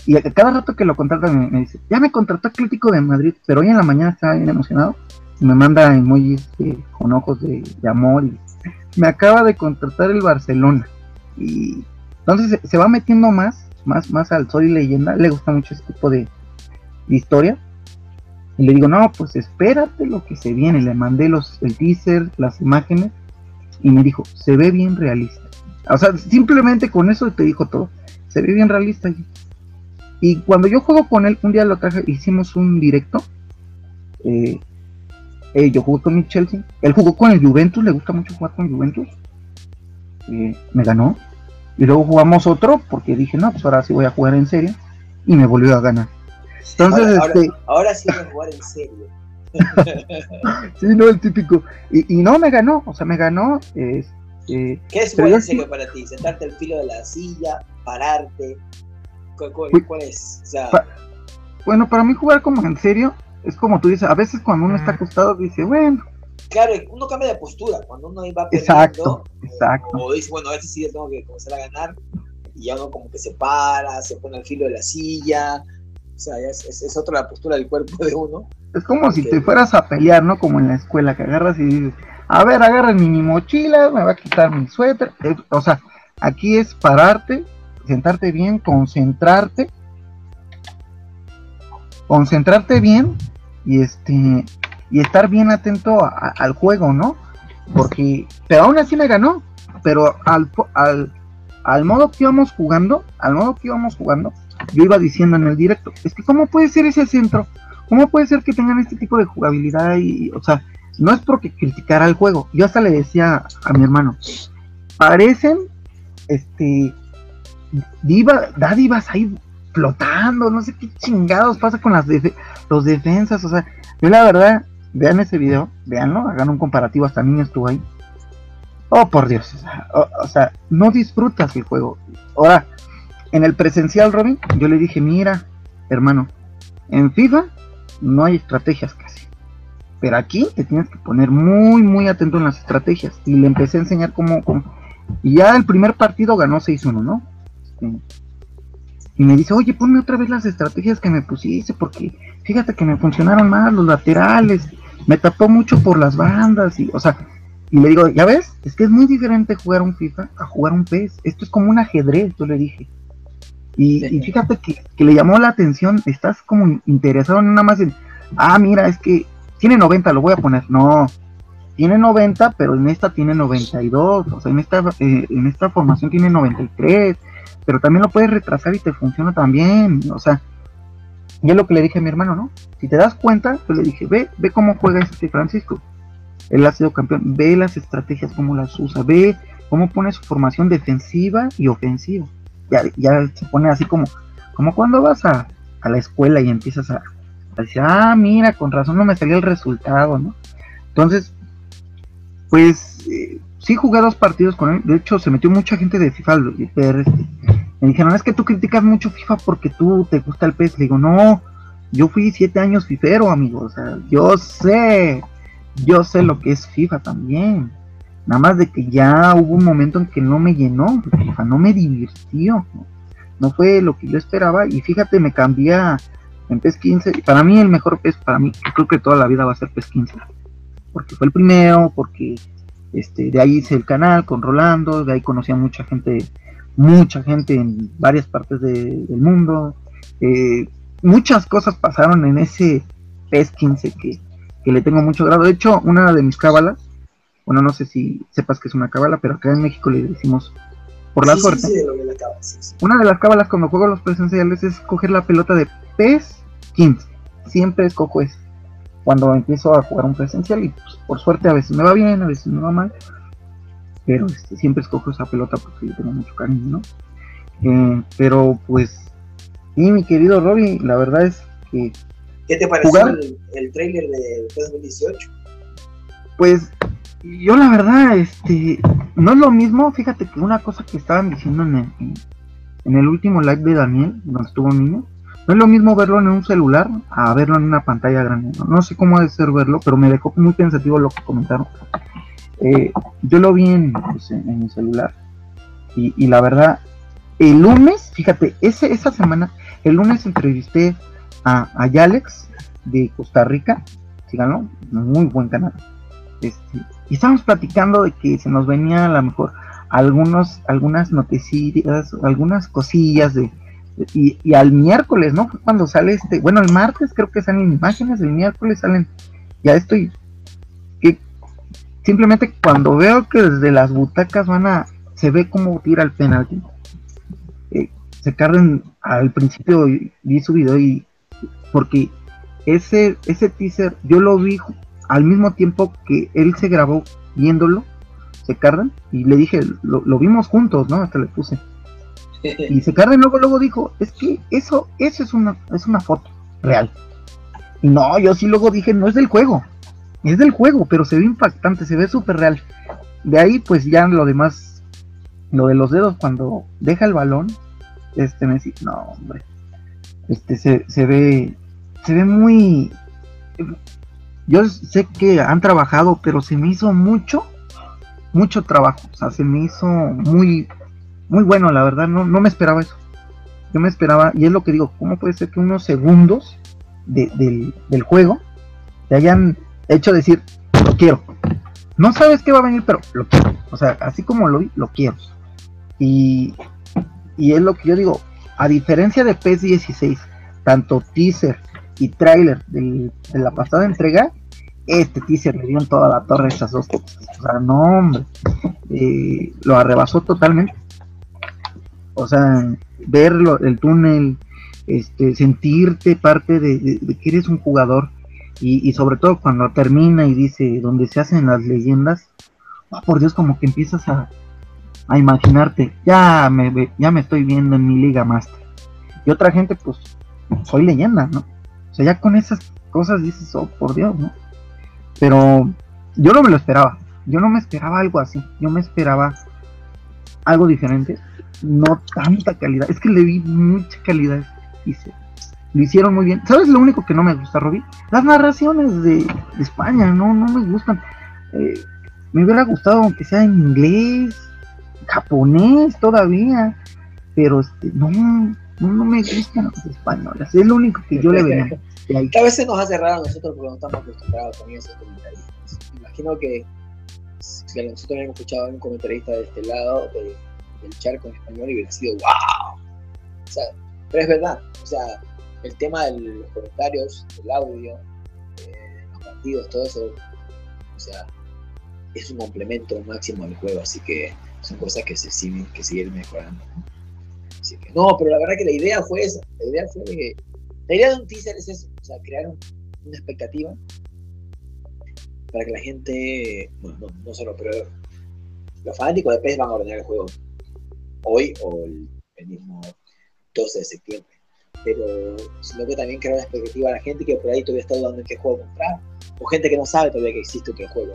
Y cada rato que lo contrata me, dice, ya me contrató Atlético de Madrid, pero hoy en la mañana estaba bien emocionado. Y me manda emojis con ojos de, de amor y me acaba de contratar el Barcelona. Y entonces se, va metiendo más, más, más al Soy Leyenda. Le gusta mucho este tipo de, historia. Y le digo, no, pues espérate lo que se viene. Le mandé los, el teaser, las imágenes. Y me dijo, se ve bien realista. O sea, simplemente con eso te dijo todo. Se ve bien realista. Y cuando yo juego con él, un día lo traje, hicimos un directo. Eh, eh, yo jugué con mi Chelsea. Él jugó con el Juventus, le gusta mucho jugar con Juventus. Eh, me ganó. Y luego jugamos otro porque dije, no, pues ahora sí voy a jugar en serio. Y me volvió a ganar. Entonces, este... ahora, sí voy a jugar en serio. [laughs] sí, no, el típico. Y, no me ganó, o sea, me ganó. Este, ¿Qué es jugar en serio para ti? ¿Sentarte al filo de la silla? ¿Pararte? ¿Cuál, es? bueno, para mí jugar como en serio es como tú dices, a veces cuando uno está acostado dice, bueno. Claro, uno cambia de postura, cuando uno va perdiendo. Exacto, exacto. O, dice, bueno, a veces sí tengo que comenzar a ganar, y ya uno como que se para, se pone al filo de la silla, o sea, es, es, otra la postura del cuerpo de uno. Es como si te fueras a pelear, ¿no? Como en la escuela, que agarras y dices, a ver, agarra mi mochila, me va a quitar mi suéter. o sea, aquí es pararte, sentarte bien, concentrarte, concentrarte bien y este y estar bien atento al juego, ¿no? Porque, pero aún así me ganó, pero al, al, al modo que íbamos jugando, al modo que íbamos jugando, yo iba diciendo en el directo, es que cómo puede ser ese centro, cómo puede ser que tengan este tipo de jugabilidad y, o sea, no es porque criticara el juego, yo hasta le decía a mi hermano, parecen, este, diva, dádivas ahí flotando, no sé qué chingados pasa con las los defensas, o sea, yo la verdad, vean ese video, veanlo, hagan un comparativo, hasta mí estuvo ahí. Oh, por Dios, o, sea, no disfrutas el juego. Ahora, en el presencial, Robin, yo le dije, mira, hermano, en FIFA no hay estrategias casi. Pero aquí te tienes que poner muy, muy atento en las estrategias. Y le empecé a enseñar cómo... cómo y ya el primer partido ganó 6-1, ¿no? Este, y me dice, oye, ponme otra vez las estrategias que me pusiste, porque fíjate que me funcionaron mal los laterales, me tapó mucho por las bandas, y, o sea, y le digo, ya ves, es que es muy diferente jugar un FIFA a jugar un PES, esto es como un ajedrez, yo le dije. Y, fíjate que, que, le llamó la atención, estás como interesado en nada más en, ah, mira, es que tiene 90, lo voy a poner, no, tiene 90, pero en esta tiene 92, o sea, en esta, eh, en esta formación tiene 93, pero también lo puedes retrasar y te funciona también, o sea, y lo que le dije a mi hermano, ¿no? Si te das cuenta, pues le dije, ve, ve cómo juega este Francisco, él ha sido campeón, ve las estrategias, cómo las usa, ve cómo pone su formación defensiva y ofensiva, ya, ya se pone así como, como cuando vas a, a la escuela y empiezas a, a decir, ah, mira, con razón no me salió el resultado, ¿no? Entonces, pues eh, sí jugué dos partidos con él. De hecho, se metió mucha gente de FIFA este, Me dijeron, es que tú criticas mucho FIFA porque tú te gusta el PES. Le digo, no, yo fui siete años fifero, amigo. O sea, yo sé, yo sé lo que es FIFA también. Nada más de que ya hubo un momento en que no me llenó FIFA, no me divirtió. No, fue lo que yo esperaba. Y fíjate, me cambié en PES 15. Para mí el mejor PES, para mí, creo que toda la vida va a ser PES 15 porque fue el primero, porque este, de ahí hice el canal con Rolando, de ahí conocí a mucha gente, mucha gente en varias partes del mundo. Eh, muchas cosas pasaron en ese PES 15 que, le tengo mucho grado. De hecho, una de mis cábalas, bueno, no sé si sepas que es una cábala, pero acá en México le decimos por la suerte. una de las cábalas cuando juego los presenciales es coger la pelota de PES 15. Siempre escojo ese cuando empiezo a jugar un presencial y pues, por suerte a veces me va bien, a veces me va mal, pero este, siempre escojo esa pelota porque yo tengo mucho cariño, ¿no? Eh, pero pues, y mi querido Robbie, la verdad es que... ¿Qué te pareció el, el, trailer de 2018? Pues yo la verdad, este, no es lo mismo, fíjate que una cosa que estaban diciendo en el, en el último live de Daniel, donde estuvo niño, no es lo mismo verlo en un celular a verlo en una pantalla grande. No, sé cómo debe ser verlo, pero me dejó muy pensativo lo que comentaron. Eh, yo lo vi en, pues, mi celular. Y, la verdad, el lunes, fíjate, ese, esa semana, el lunes entrevisté a, a Yalex de Costa Rica. Síganlo, muy buen canal. Este, y estábamos platicando de que se nos venía a lo mejor algunos, algunas noticias, algunas cosillas de y, al miércoles, ¿no? Cuando sale este, bueno, el martes creo que salen imágenes, el miércoles salen, ya estoy, simplemente cuando veo que desde las butacas van a, se ve como tira el penalti, eh, se cargan al principio vi su video y, porque ese, ese teaser yo lo vi al mismo tiempo que él se grabó viéndolo, se cargan, y le dije, lo, lo vimos juntos, ¿no? Hasta le puse [laughs] y se y luego, luego dijo, es que eso, eso es una, es una foto real. Y no, yo sí luego dije, no es del juego, es del juego, pero se ve impactante, se ve súper real. De ahí, pues ya lo demás, lo de los dedos cuando deja el balón, este me dice, no, hombre, este se, se ve, se ve muy, yo sé que han trabajado, pero se me hizo mucho, mucho trabajo, o sea, se me hizo muy, muy bueno, la verdad, no, no me esperaba eso. Yo me esperaba, y es lo que digo, ¿cómo puede ser que unos segundos del, juego te hayan hecho decir, lo quiero? No sabes qué va a venir, pero lo quiero. O sea, así como lo vi, lo quiero. Y, y es lo que yo digo, a diferencia de PES 16, tanto teaser y trailer de la pasada entrega, este teaser le dio en toda la torre esas dos cosas. O sea, no, hombre, eh, lo arrebasó totalmente o sea, verlo, el túnel, este, sentirte parte de, que eres un jugador y, sobre todo cuando termina y dice donde se hacen las leyendas, oh, por Dios, como que empiezas a, a imaginarte, ya me, ya me estoy viendo en mi liga master. Y otra gente, pues, soy leyenda, ¿no? O sea, ya con esas cosas dices, oh, por Dios, ¿no? Pero yo no me lo esperaba, yo no me esperaba algo así, yo me esperaba algo diferente no tanta calidad. Es que le vi mucha calidad. Y lo hicieron muy bien. ¿Sabes lo único que no me gusta, Robbie? Las narraciones de, España, no, no me gustan. Eh, me hubiera gustado aunque sea en inglés, japonés todavía. Pero este, no, no, me gustan los españoles, es lo único que yo le veo. a veces nos hace raro a nosotros porque no estamos acostumbrados con esos comentaristas. Imagino que si nosotros hubiéramos escuchado a un comentarista de este lado del charco en español y hubiera sido wow. O sea, pero es verdad, o sea, el tema de los comentarios, el audio, eh, los partidos, todo eso, o sea, es un complemento máximo del juego, así que son cosas que se siguen, que siguen mejorando. Así que no, pero la verdad que la idea fue esa, la idea fue que, la idea de un teaser es eso, o sea, crear una expectativa para que la gente, bueno, no, no solo, pero los fanáticos de PES van a ordenar el juego hoy o el, mismo 12 de septiembre. Pero sino que también crear una expectativa a la gente que por ahí todavía está dudando en qué juego comprar, o gente que no sabe todavía que existe otro juego,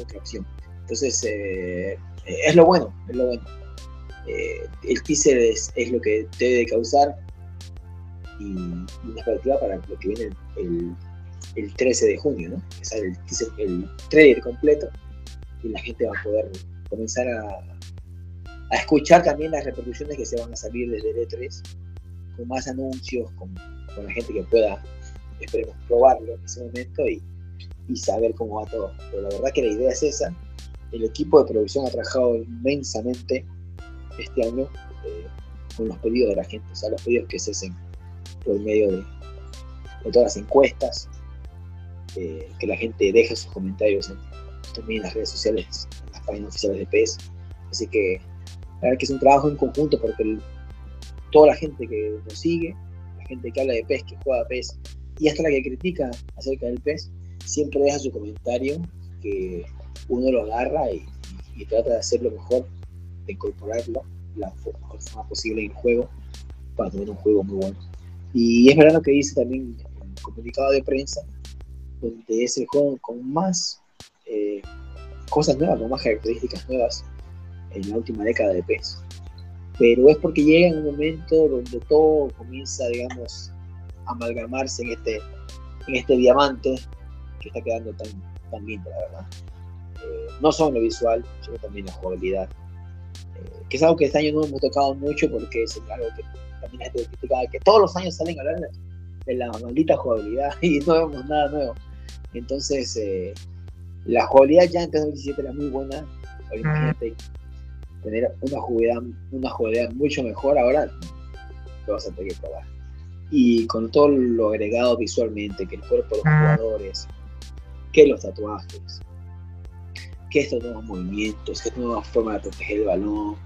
otra opción. Entonces, eh, es lo bueno, es lo bueno. Eh, el teaser es, lo que debe causar y, una expectativa para lo que viene el, el, 13 de junio, ¿no? Que sale el, teaser, el trailer completo y la gente va a poder comenzar a, a escuchar también las repercusiones que se van a salir desde el E3, con más anuncios, con, con la gente que pueda, esperemos, probarlo en ese momento y, y saber cómo va todo. Pero la verdad que la idea es esa. El equipo de producción ha trabajado inmensamente este año eh, con los pedidos de la gente, o sea, los pedidos que se hacen por medio de, todas las encuestas, eh, que la gente deje sus comentarios también en las redes sociales, en las páginas oficiales de PES. Así que la verdad que es un trabajo en conjunto porque toda la gente que nos sigue, la gente que habla de PES, que juega PES, y hasta la que critica acerca del PES, siempre deja su comentario que uno lo agarra y, trata de hacerlo mejor, de incorporarlo la mejor forma posible en el juego para tener un juego muy bueno. Y es verdad lo que dice también el comunicado de prensa, donde es el juego con más eh, cosas nuevas, con más características nuevas en la última década de PES. Pero es porque llega un momento donde todo comienza, digamos, a amalgamarse en este, en este diamante que está quedando tan, tan lindo, la verdad. Eh, no solo lo visual, sino también la jugabilidad. Eh, que es algo que este año no hemos tocado mucho porque es algo que también es criticado, que todos los años salen a hablar de, la maldita jugabilidad [laughs] y no vemos nada nuevo. Entonces, eh, la jugabilidad ya en 2017 era muy buena. imagínate tener una jugabilidad, una jugabilidad mucho mejor ahora, lo vas a tener que probar. Y con todo lo agregado visualmente, que el cuerpo de los jugadores, que los tatuajes, que estos nuevos movimientos, que esta nueva forma de proteger el balón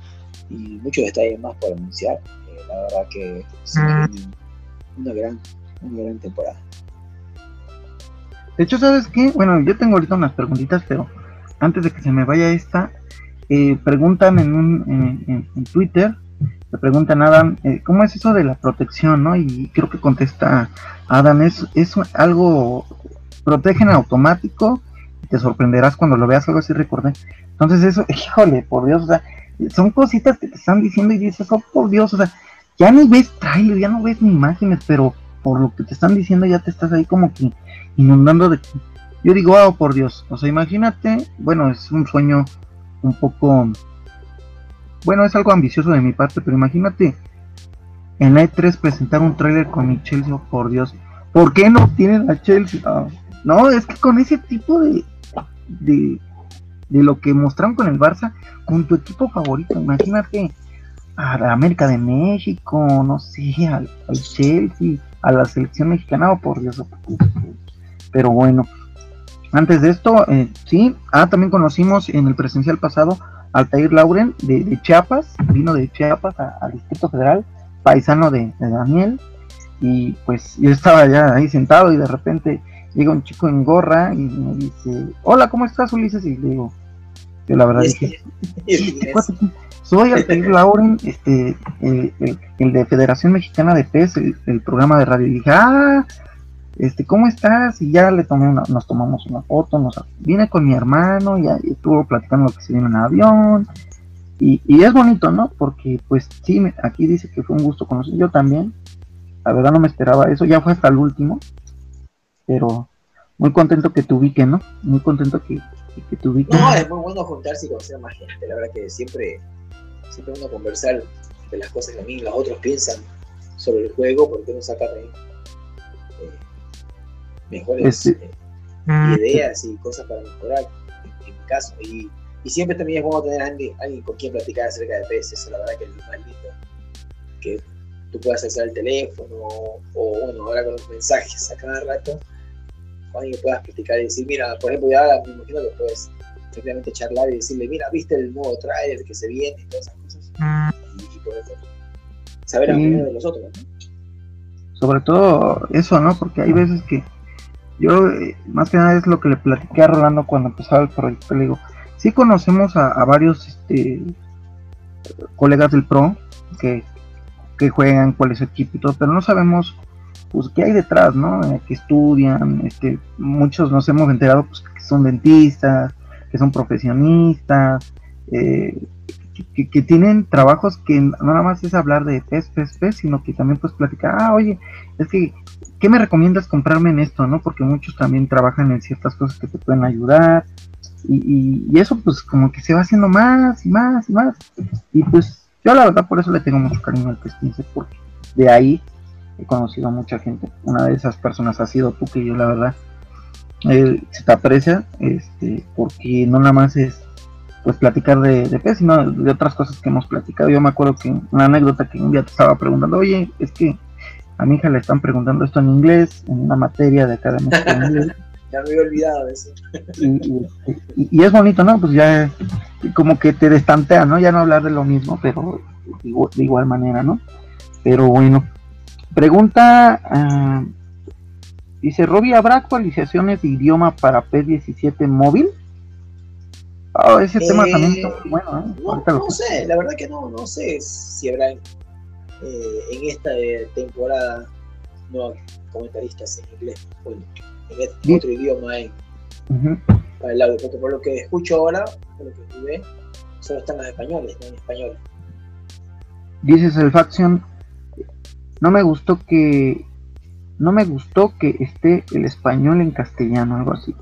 y muchos detalles más por anunciar. Eh, la verdad que se viene una gran, una gran temporada. De hecho, ¿sabes qué? Bueno, yo tengo ahorita unas preguntitas, pero antes de que se me vaya esta, eh, preguntan en, un, en, Twitter, le preguntan a Adam, eh, ¿cómo es eso de la protección? ¿no? Y creo que contesta Adam, es, es algo protegen automático te sorprenderás cuando lo veas, algo así recordé. Entonces eso, [laughs] híjole, por Dios, o sea, son cositas que te están diciendo y dices, oh, por Dios, o sea, ya no ves trailer, ya no ves ni imágenes, pero por lo que te están diciendo ya te estás ahí como que inundando de... Yo digo, oh, por Dios, o sea, imagínate, bueno, es un sueño un poco... Bueno, es algo ambicioso de mi parte, pero imagínate en la E3 presentar un trailer con mi Chelsea, oh, por Dios. ¿Por qué no tienen a Chelsea? Ah, no, es que con ese tipo de, de, lo que mostraron con el Barça, con tu equipo favorito, imagínate a la América de México, no sé, al, Chelsea, a la selección mexicana, oh, por Dios. Pero bueno, antes de esto, eh, sí, ah, también conocimos en el presencial pasado al Tair Lauren de, Chiapas, vino de Chiapas al Distrito Federal, paisano de, de Daniel, y pues yo estaba ya ahí sentado y de repente llega un chico en gorra y me dice, hola, ¿cómo estás, Ulises? Y le digo, yo la verdad dije, [laughs] soy Altair Lauren, este, el, de Federación Mexicana de PES, el, programa de radio. Y dije, ah, este, ¿cómo estás? Y ya le tomé una, nos tomamos una foto, nos vine con mi hermano, y, y estuvo platicando lo que se vino en avión. Y, y es bonito, ¿no? Porque, pues sí, aquí dice que fue un gusto conocer. Yo también, la verdad no me esperaba eso, ya fue hasta el último pero muy contento que te ubique, ¿no? Muy contento que, que te ubique. No, es muy bueno juntarse y conocer a más gente, la verdad que siempre, siempre uno conversar de las cosas que a mí los otros piensan sobre el juego, porque no saca también mejores eh, ideas y cosas para mejorar, en, mi caso. Y, y, siempre también es bueno tener a alguien, alguien, con quien platicar acerca de PS, eso la verdad que es lo más lindo. Que tú puedas hacer el teléfono, o bueno, ahora con los mensajes a cada rato, con alguien puedas platicar y decir, mira, por ejemplo, ya me imagino que puedes simplemente charlar y decirle, mira, viste el nuevo trailer que se viene y todas esas cosas. Y, y poder saber a de los otros. Sobre todo eso, ¿no? Porque hay veces que yo, eh, más que nada es lo que le platiqué a Rolando cuando empezaba el proyecto, le digo, sí conocemos a, varios este, colegas del PRO que, que juegan, cuál es su equipo y todo, pero no sabemos pues qué hay detrás, ¿no? Eh, que estudian, este, muchos nos hemos enterado pues, que son dentistas, que son profesionistas, eh, que, tienen trabajos que no nada más es hablar de pez, pez, pez, sino que también puedes platicar, ah, oye, es que, ¿qué me recomiendas comprarme en esto, no? Porque muchos también trabajan en ciertas cosas que te pueden ayudar, y, y, eso pues como que se va haciendo más y más y más, y pues yo la verdad por eso le tengo mucho cariño al PES 15, porque de ahí he conocido a mucha gente, una de esas personas ha sido tú, que yo la verdad eh, se te aprecia, este, porque no nada más es pues platicar de, de pez, sino de otras cosas que hemos platicado. Yo me acuerdo que una anécdota que un día te estaba preguntando, oye, es que a mi hija le están preguntando esto en inglés, en una materia de academia [laughs] inglés. ya me había olvidado de eso. Y, es bonito, ¿no? Pues ya como que te destantea, ¿no? Ya no hablar de lo mismo, pero de igual manera, ¿no? Pero bueno. Pregunta, uh, dice, Robbie, ¿habrá actualizaciones de idioma para P17 móvil? Oh, ese tema también está muy bueno. ¿eh? No, sé, la verdad que no, no sé si habrá eh, en esta temporada no comentaristas en inglés, bueno, en este otro idioma en, para el audio, porque por lo que escucho ahora, por lo que solo están los españoles, no en español. Dices el faction, no me gustó que no me gustó que esté el español en castellano, algo así.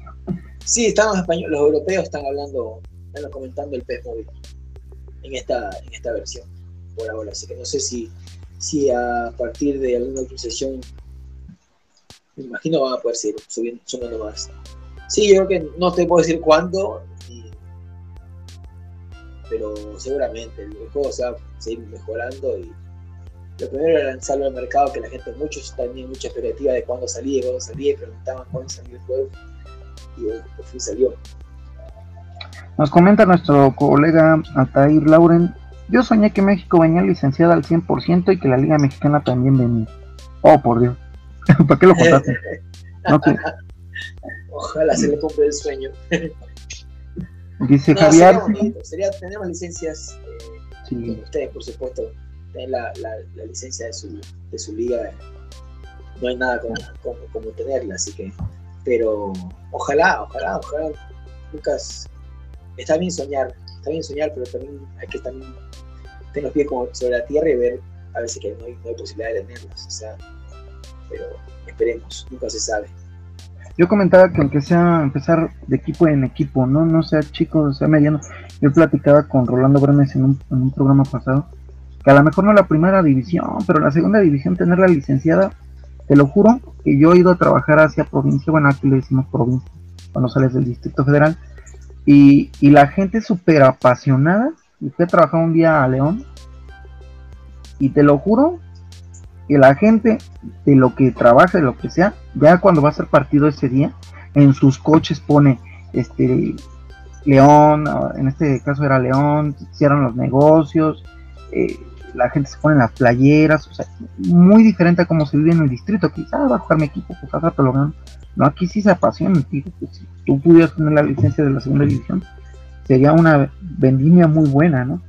Sí, están los españoles, los europeos están hablando, están comentando el PES móvil en esta, en esta versión por ahora. Así que no sé si, si a partir de alguna actualización, me imagino van a poder seguir subiendo, sumando más. Sí, yo creo que no te puedo decir cuándo, pero seguramente el juego se va a seguir mejorando y lo primero era lanzarlo al mercado, que la gente, muchos tenían mucha expectativa de cuándo salía, cuándo salía, y preguntaban cuándo salía el juego y por fin salió. Nos comenta nuestro colega Altair Lauren, yo soñé que México venía licenciada al 100% y que la Liga Mexicana también venía. Oh, por Dios. [laughs] ¿Para qué lo contaste? [laughs] Ojalá se le cumple el sueño. Dice Javier. Sería, tener licencias, eh, ustedes, por supuesto, tener la, la, licencia de su, de su liga. No hay nada como, como tenerla, así que pero ojalá, ojalá, ojalá. Lucas, está bien soñar, está bien soñar, pero también hay que también tener los pies como sobre la tierra y ver a veces que no hay, no hay posibilidad de tenerlas. O sea, pero esperemos, nunca se sabe. Yo comentaba que aunque sea empezar de equipo en equipo, no, no sea chico, sea mediano. Yo platicaba con Rolando Brenes en un, en un programa pasado, que a lo mejor no la primera división, pero la segunda división tenerla licenciada te lo juro que yo he ido a trabajar hacia provincia, bueno, aquí le decimos provincia, cuando sales del Distrito Federal, y, la gente súper apasionada. Y fui a trabajar un día a León, y te lo juro que la gente de lo que trabaja, de lo que sea, ya cuando va a ser partido ese día, en sus coches pone este León, en este caso era León, cierran los negocios, eh, la gente se pone en las playeras, o sea, muy diferente a cómo se vive en el distrito. Quizá va a jugar mi equipo, pues lo No, aquí sí se apasiona, tío. Pues, si tú pudieras tener la licencia de la segunda división, sería una vendimia muy buena, ¿no?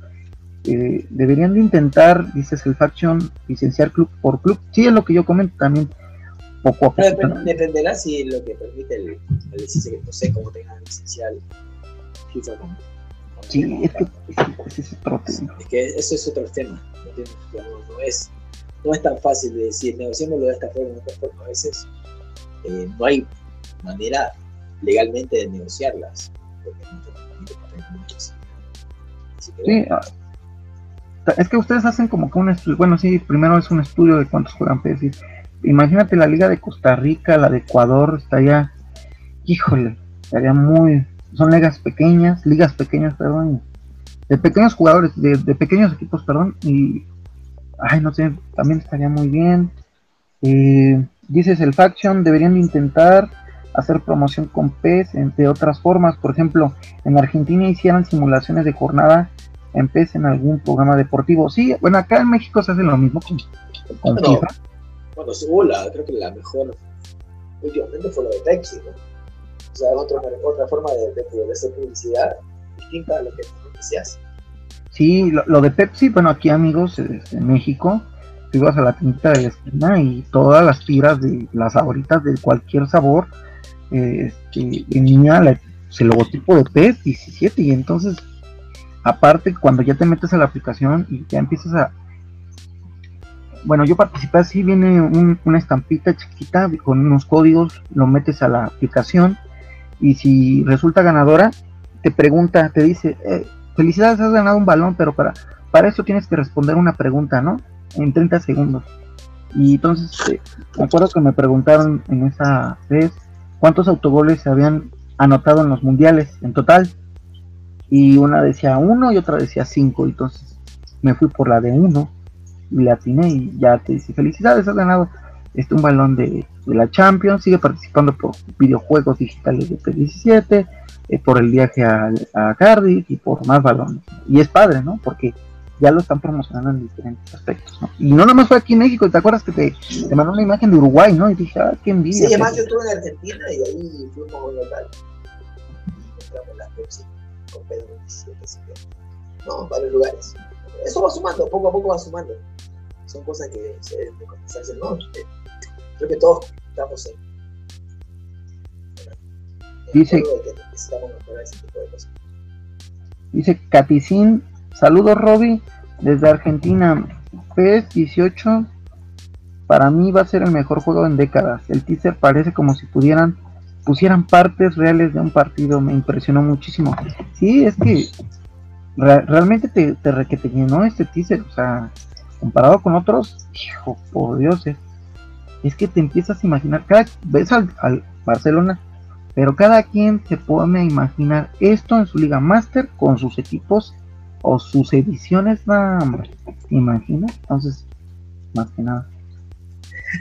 Eh, deberían de intentar, dices el Faction, licenciar club por club. Sí, es lo que yo comento también. Poco a poco. dependerá si lo que permite el, el licencia, que no sé cómo tengan licenciar FIFA Sí, es que ese es otro tema. Es que eso es otro tema. No, es, no es tan fácil de decir, negociémoslo de esta forma, de esta forma. A veces eh, no hay manera legalmente de negociarlas. Porque sí, ah, es que ustedes hacen como que un estudio, bueno, sí, primero es un estudio de cuántos juegan PES. Imagínate la liga de Costa Rica, la de Ecuador, estaría, híjole, estaría muy, son ligas pequeñas, ligas pequeñas, perdón, de pequeños jugadores, de, pequeños equipos, perdón, y, ay, no sé, también estaría muy bien. Eh, dices, el Faction deberían de intentar hacer promoción con PES, entre otras formas, por ejemplo, en Argentina hicieron simulaciones de jornada en PES en algún programa deportivo. Sí, bueno, acá en México se hace lo mismo con, con FIFA. Bueno, según la, creo que la mejor últimamente fue lo de Pepsi, ¿no? O sea, otra, otra forma de, de, hacer publicidad distinta a lo que, se hace. Sí, lo, de Pepsi, bueno, aquí amigos, en México, a la tienda de la esquina y todas las tiras de las favoritas de cualquier sabor, eh, este, tenía el logotipo de PES 17 y entonces, aparte, cuando ya te metes a la aplicación y ya empiezas a... Bueno, yo participé así, viene una estampita chiquita con unos códigos, lo metes a la aplicación y si resulta ganadora, te pregunta, te dice, eh, felicidades, has ganado un balón, pero para, para eso tienes que responder una pregunta, ¿no? En 30 segundos. Y entonces, eh, me acuerdo que me preguntaron en esa vez cuántos autogoles se habían anotado en los mundiales en total. Y una decía uno y otra decía cinco. Entonces me fui por la de uno y la atiné y ya te dice felicidades, has ganado este, un balón de, la Champions, sigue participando por videojuegos digitales de P17, eh, por el viaje a, a, Cardiff y por más balones. Y es padre, ¿no? Porque ya lo están promocionando en diferentes aspectos, ¿no? Y no nada más fue aquí en México, ¿te acuerdas que te, te mandó una imagen de Uruguay, ¿no? Y dije, ah, qué envidia. Sí, además yo estuve en Argentina y ahí fuimos a un local y encontramos la Pepsi con Pedro 27, así que, no, varios lugares. Eso va sumando, poco a poco va sumando. Son cosas que se deben de ¿no? creo que todos estamos en, dice, Dice Caticín, saludos Roby desde Argentina. PS 18 para mí va a ser el mejor juego en décadas. El teaser parece como si pudieran pusieran partes reales de un partido. Me impresionó muchísimo. Sí, es que realmente te, te, te llenó este teaser. O sea, comparado con otros, hijo, por Dios, es es que te empiezas a imaginar, cada ves al, Barcelona, pero cada quien se pone a imaginar esto en su Liga Master con sus equipos o sus ediciones, nada más. Imagina, entonces, más que nada.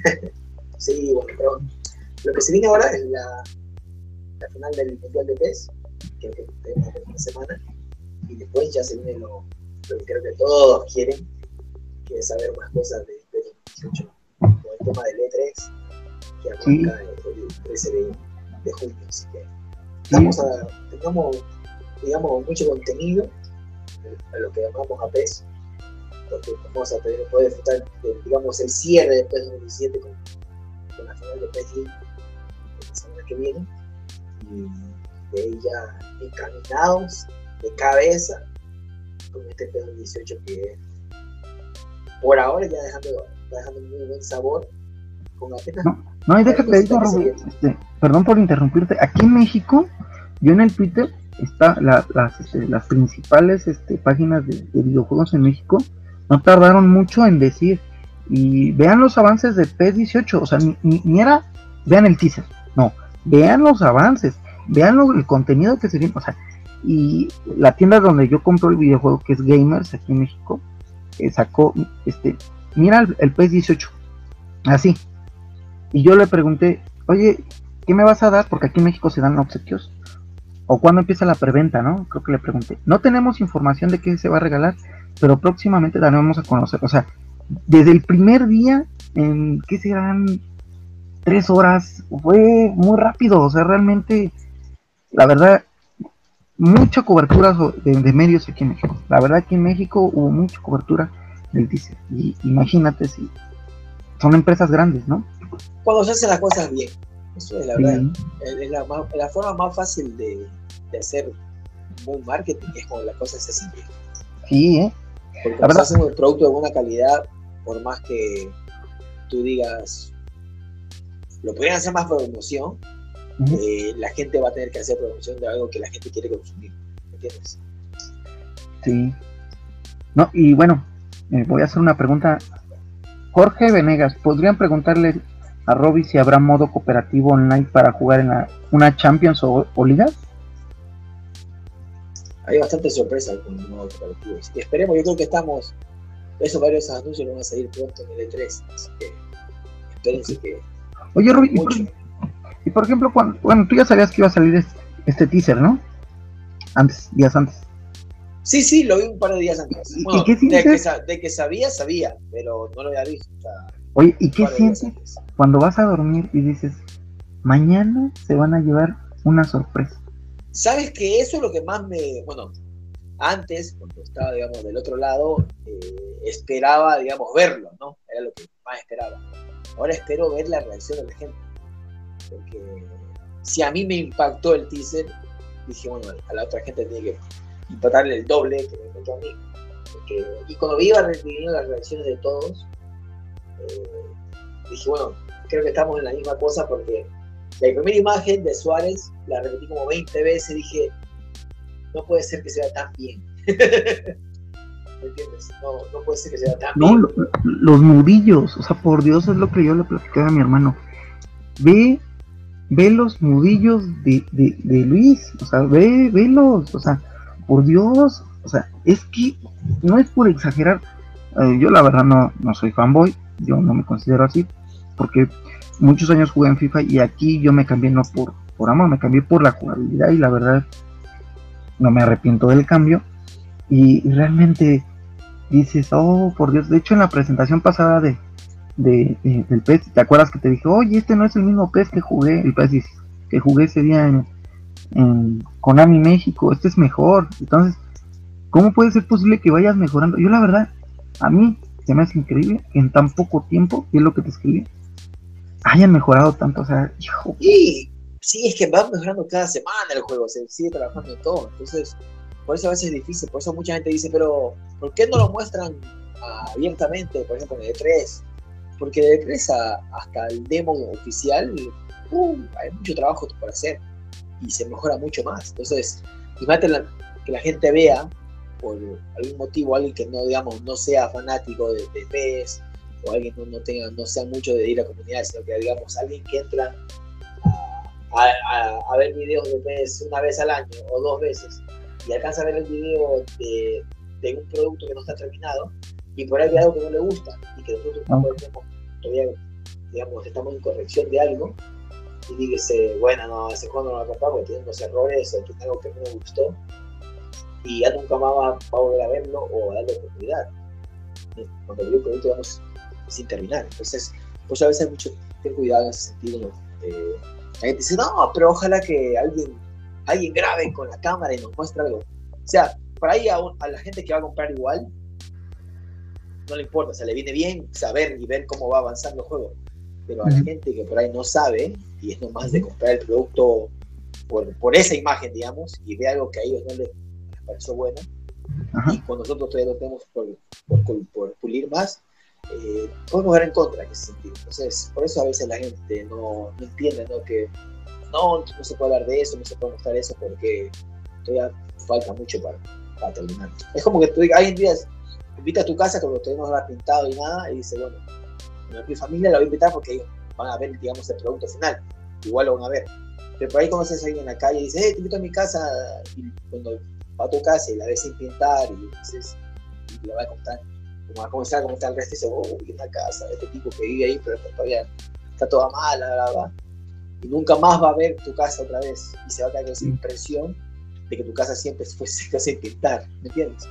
[laughs] sí, bueno, pero lo que se viene ahora es la, la final del Mundial de PES, que tenemos una semana, y después ya se viene lo, que creo que todos quieren, que es saber más cosas de, de 2018 el tema del E3, que arranca el 13 de, junio. Así que estamos a, tengamos, digamos, mucho contenido a lo que llamamos a PES, porque vamos a tener, poder disfrutar, digamos, el cierre de PES 2017 con, con la final de PES la semana que viene, y de ahí ya encaminados de cabeza con este PES 2018 que por ahora ya dejando dejando muy buen sabor. Con apenas, no, no, y déjate digo, este, perdón por interrumpirte. Aquí en México, yo en el Twitter, está las, este, las principales este, páginas de, videojuegos en México, no tardaron mucho en decir, y vean los avances de PS18, o sea, ni, era, vean el teaser, no, vean los avances, vean el contenido que se viene, o sea, y la tienda donde yo compro el videojuego, que es Gamers aquí en México, eh, sacó este mira el, el PES 18, así. Y yo le pregunté, oye, ¿qué me vas a dar? Porque aquí en México se dan obsequios. O cuando empieza la preventa, ¿no? Creo que le pregunté. No tenemos información de qué se va a regalar, pero próximamente daremos a conocer. O sea, desde el primer día, en qué serán tres horas, fue muy rápido. O sea, realmente, la verdad, mucha cobertura de, medios aquí en México. La verdad, aquí en México hubo mucha cobertura dice, y imagínate si son empresas grandes, ¿no? Cuando se hacen las cosas bien, eso es la verdad. Es la, forma más fácil de, hacer un marketing es cuando las cosas se hacen bien. Sí, ¿eh? Porque cuando se hace un producto de buena calidad, por más que tú digas, lo podrían hacer más promoción, eh, la gente va a tener que hacer promoción de algo que la gente quiere consumir. ¿Me entiendes? Sí. No, y bueno, eh, voy a hacer una pregunta. Jorge Venegas, ¿podrían preguntarle a Robbie si habrá modo cooperativo online para jugar en la, una Champions o, o ligas? Hay bastante sorpresa con el modo cooperativo. Y esperemos, yo creo que estamos. Esos varios anuncios van a salir pronto en el E3. Así que espérense que. Oye, Robbie, y por, y por, ejemplo, cuando, bueno, tú ya sabías que iba a salir este, este teaser, ¿no? Antes, días antes. Sí, sí, lo vi un par de días antes. Bueno, qué de, que, de, que, sabía, sabía, pero no lo había visto. O sea, Oye, ¿y qué sientes cuando vas a dormir y dices, mañana se van a llevar una sorpresa? Sabes que eso es lo que más me. Bueno, antes, cuando estaba, digamos, del otro lado, eh, esperaba, digamos, verlo, ¿no? Era lo que más esperaba. Ahora espero ver la reacción de la gente. Porque si a mí me impactó el teaser, dije, bueno, a la otra gente tiene que impactarle el doble que me impactó a mí. Porque, y cuando iba recibiendo las reacciones de todos, eh, dije, bueno, creo que estamos en la misma cosa porque la primera imagen de Suárez la repetí como 20 veces, dije, no puede ser que sea tan bien. [laughs] ¿Me entiendes? No, no puede ser que sea tan no, bien. Lo, los nudillos, o sea, por Dios es lo que yo le platicaba a mi hermano. Ve, ve los nudillos de, de, de Luis, o sea, ve, velos, o sea, por Dios, o sea, es que no es por exagerar. Eh, yo la verdad no, no soy fanboy, yo no me considero así, porque muchos años jugué en FIFA y aquí yo me cambié no por, por amor, me cambié por la jugabilidad y la verdad no me arrepiento del cambio. Y, realmente dices, oh, por Dios, de hecho en la presentación pasada de, de, de, del PES, ¿te acuerdas que te dije, oye, este no es el mismo PES que jugué, el PES que jugué ese día en, en Konami México, este es mejor. Entonces, ¿cómo puede ser posible que vayas mejorando? Yo la verdad, a mí se me hace increíble que en tan poco tiempo, y es lo que te escribí, hayan mejorado tanto, o sea, hijo. Sí, sí, es que va mejorando cada semana el juego, se sigue trabajando en todo, entonces, por eso a veces es difícil, por eso mucha gente dice, pero, ¿por qué no lo muestran abiertamente, por ejemplo, en el E3? Porque de E3 a, hasta el demo oficial, uh, hay mucho trabajo por hacer y se mejora mucho más. Entonces, imagínate la, que la gente vea, por algún motivo, alguien que no, digamos, no sea fanático de, de PES, o alguien no, no, tenga, no sea mucho de ir a comunidad, sino que, digamos, alguien que entra a, a, a, ver videos de PES una vez al año o dos veces y alcanza a ver el video de, de un producto que no está terminado y por ahí ve algo que no le gusta y que nosotros no. todavía, digamos, estamos en corrección de algo y dígase, bueno, no, ese juego no lo comprar porque tiene unos errores o tiene algo que no me gustó y ya nunca más va, va a volver a verlo o a darle oportunidad. Cuando vio el producto, digamos, sin terminar. Entonces, pues a veces hay mucho ten cuidado en ese sentido. Eh, la gente dice, no, pero ojalá que alguien, alguien grabe con la cámara y nos muestre algo. O sea, para ahí a, a la gente que va a comprar igual, no le importa, o sea, le viene bien saber y ver cómo va avanzando el juego. Pero a la gente que por ahí no sabe, y es nomás de comprar el producto por, por esa imagen, digamos, y ve algo que a ellos no les pareció bueno, Ajá. y cuando nosotros todavía lo tenemos por, por, por pulir más, eh, podemos ver en contra en ese sentido. Entonces, por eso a veces la gente no, no entiende ¿no? que no, no se puede hablar de eso, no se puede mostrar eso, porque todavía falta mucho para, para terminar. Es como que tú días, invita a tu casa cuando todavía no lo has pintado y nada, y dice, bueno, mi familia la voy a invitar porque ellos van a ver, digamos, el producto final. Igual lo van a ver. Pero por ahí conoces a alguien en la calle y dices, hey, te invito a mi casa, y cuando va a tu casa y la ves sin pintar, y dices, y le va a contar como va a comenzar como está el resto y dice, oh, una casa, este tipo que vive ahí, pero todavía está toda mala, bla, bla, y nunca más va a ver tu casa otra vez y se va a quedar con esa impresión de que tu casa siempre fue [laughs] seca sin pintar, ¿me entiendes?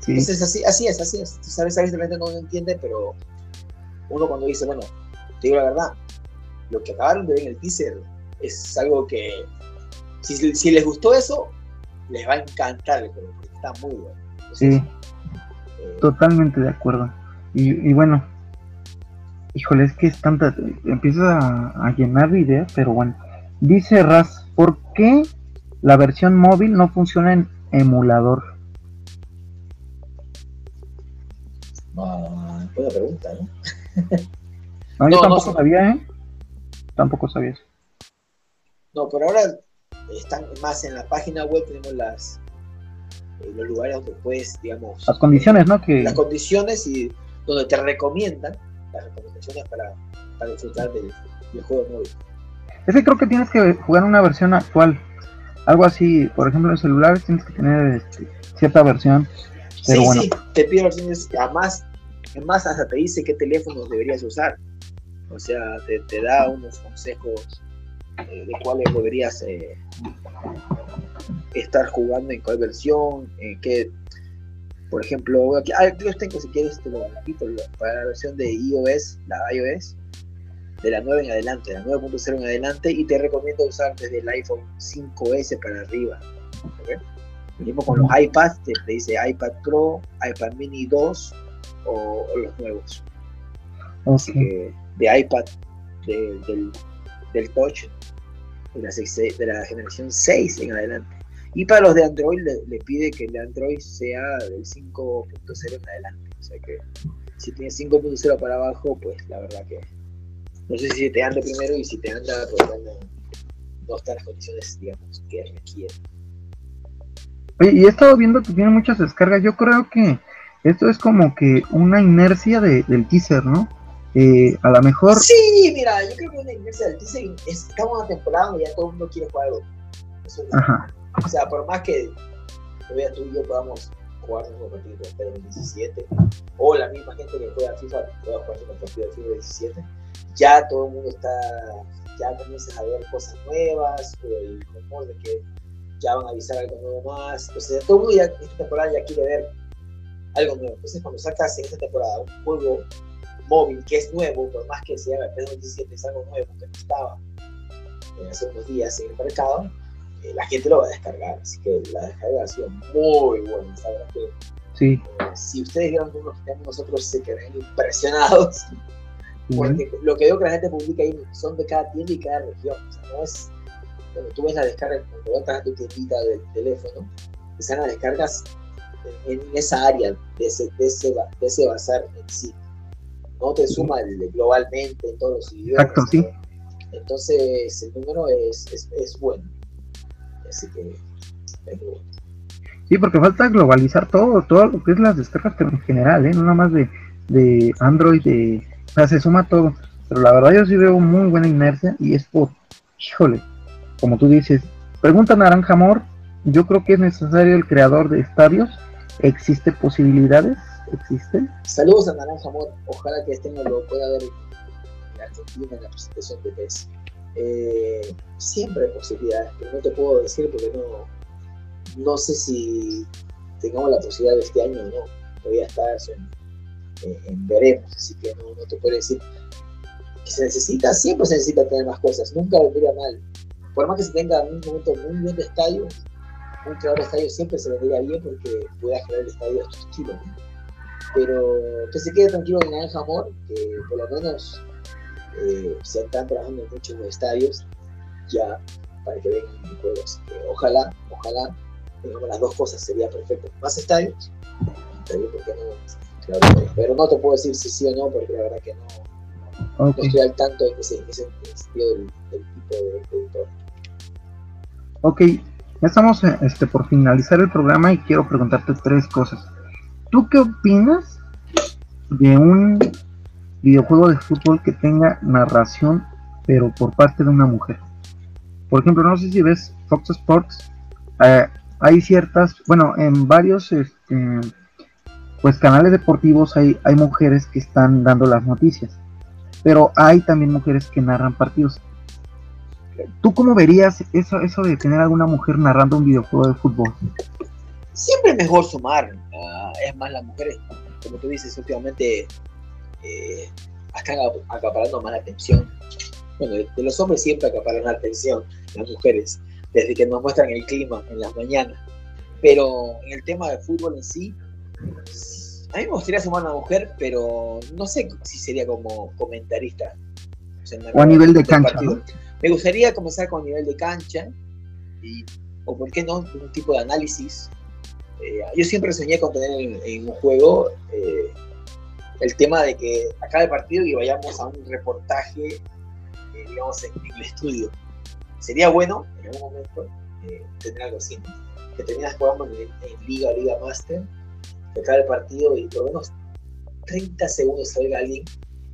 Sí. Entonces así, así es, así es. Tú sabes, a veces la gente no lo entiende, pero uno cuando dice, bueno, te digo la verdad, lo que acabaron de ver en el teaser es algo que, si, si les gustó eso, les va a encantar el juego, está muy bueno. Entonces, sí. Totalmente de acuerdo. Y, y, bueno, híjole, es que es tanta. Empiezas a, a, llenar de ideas, pero bueno. Dice Raz, ¿por qué la versión móvil no funciona en emulador? Ah, buena pregunta, ¿no? no, yo no, tampoco no sabía, ¿eh? Tampoco sabía eso. No, pero ahora están más en la página web, tenemos las eh, los lugares donde puedes, digamos... Las condiciones, ¿no? Que... Las condiciones y donde te recomiendan las recomendaciones para, para disfrutar del, juego móvil. Ese creo que tienes que jugar una versión actual. Algo así, por ejemplo, en celulares tienes que tener este, cierta versión. Pero sí, bueno. sí, te pide versiones, además, además hasta te dice qué teléfonos deberías usar. O sea, te, te da unos consejos eh, de cuáles deberías eh, estar jugando en cuál versión, en qué, por ejemplo, aquí, ah, yo tengo si quieres te lo repito, para la versión de iOS, la iOS, de la 9 en adelante, de la 9.0 en adelante, y te recomiendo usar desde el iPhone 5S para arriba. ¿okay? Mismo con los iPads, te, dice iPad Pro, iPad Mini 2 o, los nuevos. Así que de iPad, del, del Touch, de la, generación 6 en adelante. Y para los de Android le, pide que el Android sea del 5.0 en adelante. O sea que si tienes 5.0 para abajo, pues la verdad que no sé si te anda primero y si te anda, pues bueno, no están las condiciones, digamos, que requieren. Oye, y he estado viendo que tiene muchas descargas. Yo creo que esto es como que una inercia de, del teaser, ¿no? Eh, a lo mejor. Sí, mira, yo creo que una inercia del teaser. Estamos en una temporada donde ya todo el mundo quiere jugar algo. Ajá. O sea, por más que todavía tú y yo podamos jugar un partido de 2017, o la misma gente que juega FIFA pueda jugar un partido de FIFA 17, ya todo el mundo está, ya comienzas a ver cosas nuevas, o el rumor de que ya van a avisar algo nuevo más. Entonces, todo el mundo ya esta temporada ya quiere ver algo nuevo. Entonces, cuando sacas en esta temporada un juego móvil que es nuevo, por más que sea el 2017 es algo nuevo que no estaba eh, hace unos días en el mercado, eh, la gente lo va a descargar. Así que la descarga ha sido muy buena. ¿sabes? Que, sí. Eh, si ustedes vieron que nosotros, se quedarían impresionados. Porque lo que veo que la gente publica ahí son de cada tienda y cada región. O sea, no es. Cuando tú ves la descarga, cuando entras a tu tiendita del teléfono, te salen las descargas en, esa área, de ese, de, ese, de ese bazar en sí. No te suma globalmente en todos los idiomas. Exacto, sí. Entonces, el número es, es, es bueno. Así que Sí, porque falta globalizar todo, todo lo que es las descargas, pero en general, ¿eh? no nada más de, de Android, de, o sea, se suma todo. Pero la verdad yo sí veo muy buena inercia y es por, híjole, como tú dices, pregunta Naranja Amor, yo creo que es necesario el creador de estadios, ¿existe posibilidades? ¿Existen? Saludos a Naranja Amor, ojalá que este año lo pueda ver en Argentina en la presentación de PES. Eh, siempre hay posibilidades, pero no te puedo decir porque no, no sé si tengamos la posibilidad de este año o no. Todavía está en, en, veremos, así que no, no te puedo decir que se necesita, siempre se necesita tener más cosas, nunca vendría mal. Por más que se tenga un momento muy bien de estadio, un creador de estadio siempre se vendría bien porque pueda crear el estadio a tu estilo. Pero que se quede tranquilo en el Amor, que por lo menos eh, se están trabajando mucho en los estadios ya para que vengan juegos. ojalá, ojalá tengamos las dos cosas, sería perfecto. Más estadios, porque no, pero no te puedo decir si sí o no, porque la verdad que no, estoy al tanto en ese, ese sentido del, tipo de, editor. Ok, ya estamos eh, este, por finalizar el programa y quiero preguntarte tres cosas. ¿Tú qué opinas de un videojuego de fútbol que tenga narración, pero por parte de una mujer. Por ejemplo, no sé si ves Fox Sports, eh, hay ciertas, bueno, en varios este, pues canales deportivos hay, mujeres que están dando las noticias, pero hay también mujeres que narran partidos. ¿Tú cómo verías eso, eso de tener alguna mujer narrando un videojuego de fútbol? Siempre mejor sumar. Es más, las mujeres, como tú dices, últimamente eh, están acaparando más la atención. Bueno, de, los hombres siempre acaparan la atención, las mujeres, desde que nos muestran el clima en las mañanas. Pero en el tema de fútbol en sí, a mí me gustaría sumar a una mujer, pero no sé si sería como comentarista. O, a nivel de cancha. Me gustaría comenzar con nivel de cancha, y, o por qué no, un tipo de análisis. Eh, yo siempre soñé con tener en, un juego eh, el tema de que acabe el partido y vayamos a un reportaje, eh, digamos, en, el estudio. Sería bueno en algún momento tener algo así. que terminas jugando en, Liga o Liga Master, que el partido y por lo menos 30 segundos salga alguien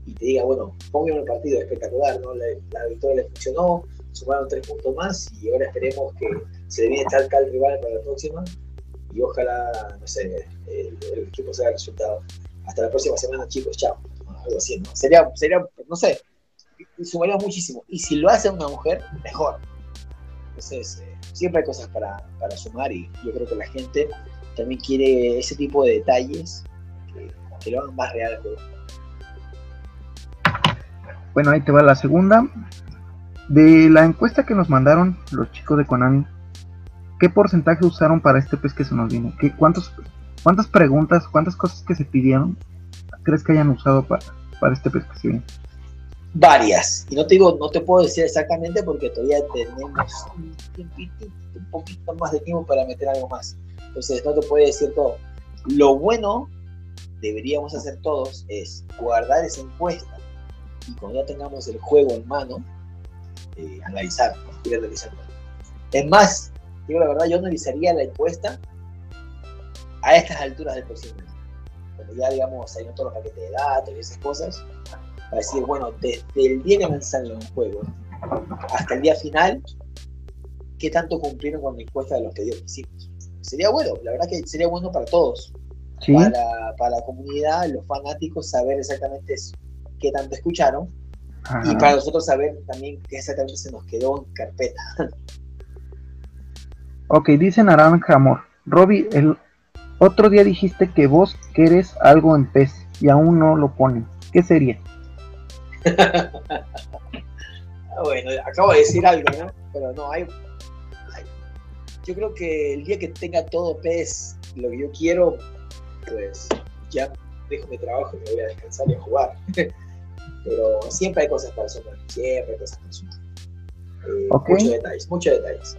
y te diga, bueno, póngame el partido espectacular, ¿no? La, victoria le funcionó, sumaron tres puntos más y ahora esperemos que se le viene tal rival para la próxima y ojalá, no sé, el, equipo sea el resultado. Hasta la próxima semana, chicos, chao. Algo así, ¿no? Sería, sería no sé, sumaría muchísimo. Y si lo hace una mujer, mejor. Entonces, eh, siempre hay cosas para, para, sumar y yo creo que la gente también quiere ese tipo de detalles que, lo hagan más real. Bueno, ahí te va la segunda. De la encuesta que nos mandaron los chicos de Konami, ¿qué porcentaje usaron para este pez que se nos viene? ¿Qué, cuántos, ¿Cuántas preguntas, cuántas cosas que se pidieron crees que hayan usado para, para este pez que se viene? Varias. Y no te digo, no te puedo decir exactamente porque todavía tenemos un, un poquito más de tiempo para meter algo más. Entonces no te puedo decir todo. Lo bueno deberíamos hacer todos es guardar esa encuesta y cuando ya tengamos el juego en mano, eh, analizar, ir analizando. Es más, digo la verdad, yo analizaría la encuesta a estas alturas del procedimiento. Cuando ya, digamos, hay todos los paquetes de datos y esas cosas, para decir, bueno, desde el día que lanzaron un juego hasta el día final, ¿qué tanto cumplieron con la encuesta de los pedidos que hicimos? Sería bueno, la verdad que sería bueno para todos. Para, para, la comunidad, los fanáticos, saber exactamente qué tanto escucharon y para nosotros saber también qué exactamente se nos quedó en carpeta. [laughs] Ok, dice Naranja Amor. Robbie, el otro día dijiste que vos querés algo en pez y aún no lo ponen. ¿Qué sería? Ah, bueno, acabo de decir algo, ¿no? Pero no, hay, Yo creo que el día que tenga todo pez, lo que yo quiero, pues ya dejo mi trabajo y me voy a descansar y a jugar. [laughs] Pero siempre hay cosas para siempre hay cosas para. Eh, Muchos detalles, muchos detalles.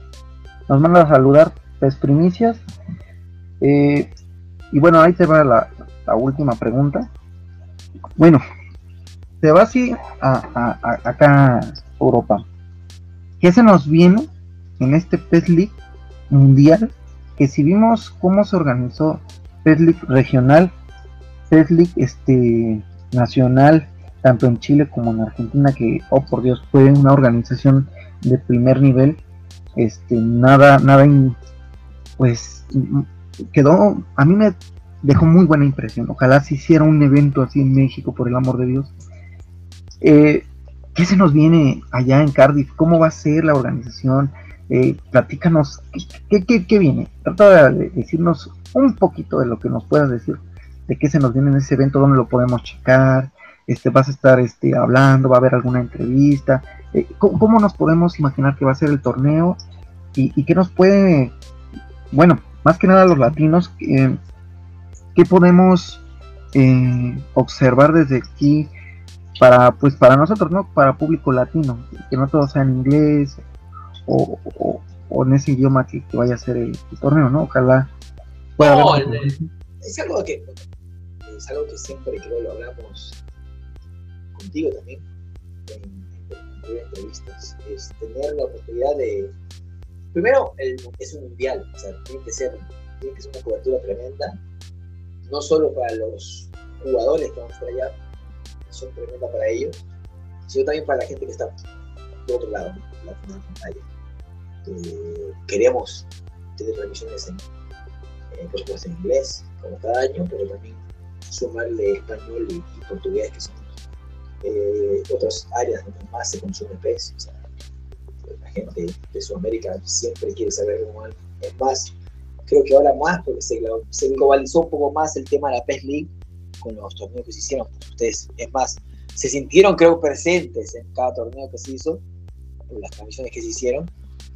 Nos manda a saludar Pez Primicias. Eh, y bueno, ahí te va la, última pregunta. Bueno, se va así a, acá Europa. ¿Qué se nos viene en este PES League mundial? Que si vimos cómo se organizó PES League regional, PES League este, nacional, tanto en Chile como en Argentina, que, oh por Dios, fue una organización de primer nivel, este, nada, nada, pues quedó, a mí me dejó muy buena impresión. Ojalá se hiciera un evento así en México, por el amor de Dios. Eh, ¿Qué se nos viene allá en Cardiff? ¿Cómo va a ser la organización? Eh, platícanos, ¿qué, qué, viene? Trata de decirnos un poquito de lo que nos puedas decir, de qué se nos viene en ese evento, dónde lo podemos checar, este, vas a estar este, hablando, va a haber alguna entrevista, eh, ¿cómo, nos podemos imaginar que va a ser el torneo? Y, y qué nos puede, bueno, más que nada los latinos, eh, ¿qué podemos observar desde aquí? para pues para nosotros no para público latino que no todo sea en inglés o, en ese idioma que, vaya a ser el, torneo no ojalá pueda no, es algo que es algo que siempre creo lo hablamos contigo también en, en, entrevistas es tener la oportunidad de primero es un mundial o sea tiene que ser tiene que ser una cobertura tremenda no solo para los jugadores que van a estar allá son tremendas para ellos, sino también para la gente que está de otro lado, la, pantalla. Eh, queremos tener transmisiones en, en inglés, como cada año, pero también sumarle español y, portugués, que son eh, otras áreas donde más se consume pez. O sea, la gente de Sudamérica siempre quiere saber cómo es más. Creo que ahora más, porque se, se globalizó un poco más el tema de la PES League, con los torneos que se hicieron. Ustedes, es más, se sintieron, creo, presentes en cada torneo que se hizo, en las transmisiones que se hicieron.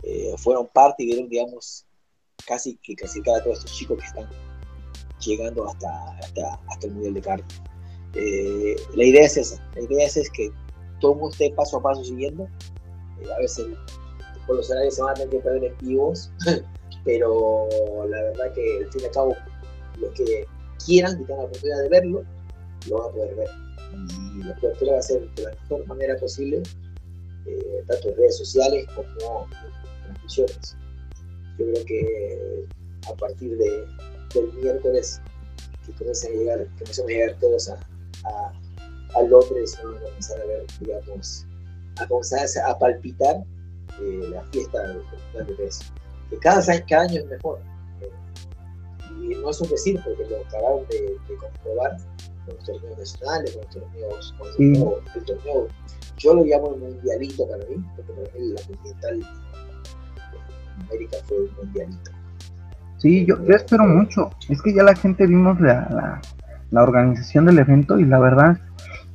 Eh, fueron parte y vieron, digamos, casi que clasificar a todos estos chicos que están llegando hasta, hasta, hasta el nivel de carta. Eh, la idea es esa, la idea es, que todo esté paso a paso siguiendo. Eh, a veces por los horarios se van a tener que perder en vivos, [laughs] pero la verdad que al fin y al cabo los que quieran, y tengan la oportunidad de verlo, lo van a poder ver. Y la cobertura va a ser de la mejor manera posible, eh, tanto en redes sociales como en transmisiones. Yo creo que a partir de, del miércoles que comiencen a llegar, que a llegar todos a, a, a Londres, vamos a comenzar a ver, digamos, a comenzar a, palpitar eh, la fiesta de peso. Que cada, cada año es mejor. Eh, y no es un decir, porque lo acabaron de, de comprobar con los torneos nacionales, con los torneos, con el, torneo, el torneo, yo lo llamo el mundialito para mí, porque para mí la continental en América fue un mundialito. Sí, yo, yo espero mucho. Es que ya la gente vimos la, la, la organización del evento y la verdad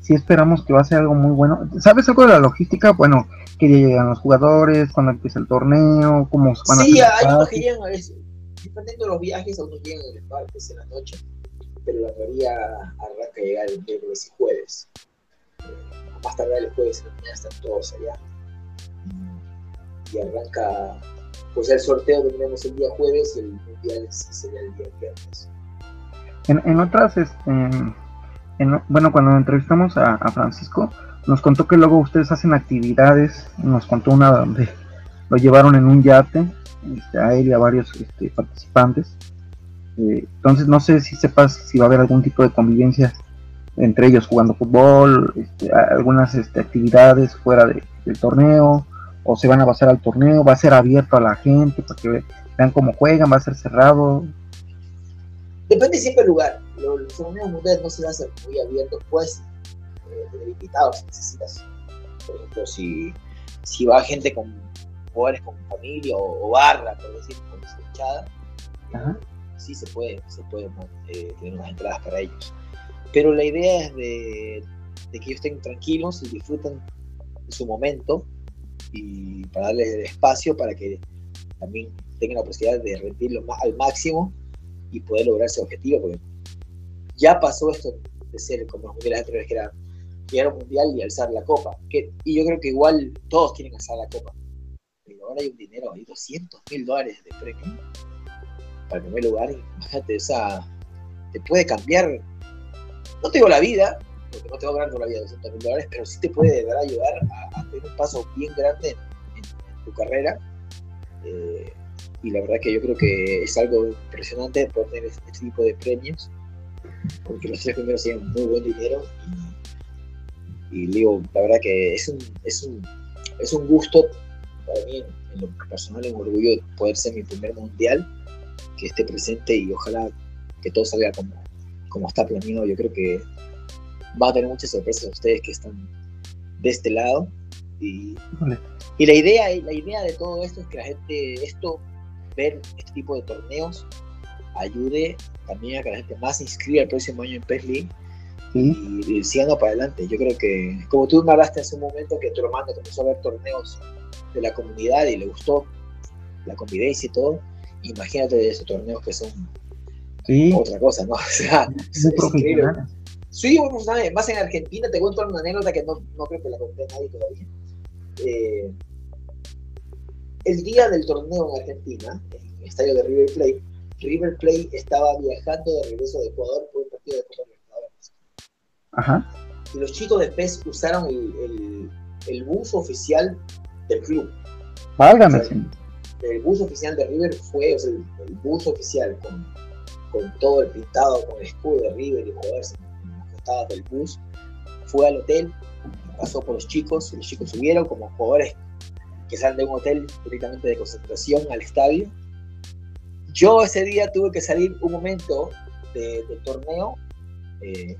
sí esperamos que va a ser algo muy bueno. ¿Sabes algo de la logística? Bueno, que llegan los jugadores, cuando empieza el torneo, cómo van sí, a Sí, hay unos que llegan a veces, dependiendo de los viajes, algunos llegan en el martes, en la noche, pero la mayoría arranca a llegar el miércoles y jueves. Eh, más tarde el jueves en la mañana están todos allá. Y arranca, pues el sorteo que tenemos el día jueves y el mundial sería el día viernes. En, otras, este, en, bueno, cuando entrevistamos a, Francisco, nos contó que luego ustedes hacen actividades, nos contó una donde lo llevaron en un yate, este, a él y a varios este, participantes. Eh, entonces no sé si sepas si va a haber algún tipo de convivencia entre ellos jugando fútbol, este, algunas este, actividades fuera de, del torneo, o se van a basar al torneo, va a ser abierto a la gente para que vean cómo juegan, va a ser cerrado. Depende siempre del lugar. Los, torneos mundiales no se hacen muy abiertos, pues eh, tener invitados si necesitas. Por ejemplo, si, si va gente con jugadores con familia o, barra, por decir, con su hinchada, sí se puede, se puede eh, tener unas entradas para ellos. Pero la idea es de, de, que ellos estén tranquilos y disfruten de su momento y para darles el espacio para que también tengan la posibilidad de rendirlo al máximo y poder lograr ese objetivo, porque ya pasó esto de ser como los mundiales anteriores, que era llegar a un mundial y alzar la copa. Y yo creo que igual todos quieren alzar la copa. Pero ahora hay un dinero, hay 200 mil dólares de premio para el primer lugar. Imagínate, o sea, te puede cambiar, no te digo la vida, porque no te va la vida 200 mil dólares, pero sí te puede de ayudar a, a, tener un paso bien grande en, en, tu carrera. Eh, y la verdad que yo creo que es algo impresionante poder tener este, tipo de premios, porque los tres primeros tienen muy buen dinero y, digo, la verdad que es un, es un, es un gusto para mí, en, lo personal, un orgullo de poder ser mi primer mundial, que esté presente y ojalá que todo salga como, como está planeado. Yo creo que va a tener muchas sorpresas a ustedes que están de este lado. Y, y la, idea, la idea de todo esto es que la gente, esto ver este tipo de torneos ayude también a que la gente más se inscriba el próximo año en PES League y, sigan para adelante. Yo creo que, como tú me hablaste hace un momento, que tu hermano comenzó a ver torneos de la comunidad y le gustó la convivencia y todo, imagínate de esos torneos que son otra cosa, ¿no? [laughs] O sea, es, increíble. Sí, bueno, más en Argentina, te cuento una anécdota que no, no creo que la conté nadie todavía. Eh, el día del torneo en Argentina, en el estadio de River Plate, River Plate estaba viajando de regreso de Ecuador por un partido de Copa Libertadores. Ajá. Y los chicos de PES usaron el, el, el bus oficial del club. Válgame. el bus oficial de River fue, o sea, el, el, bus oficial con, con todo el pintado, con el escudo de River y jugadores en las costadas del bus, fue al hotel, pasó por los chicos, los chicos subieron como jugadores que salen de un hotel directamente de concentración al estadio. Yo ese día tuve que salir un momento de, del torneo eh,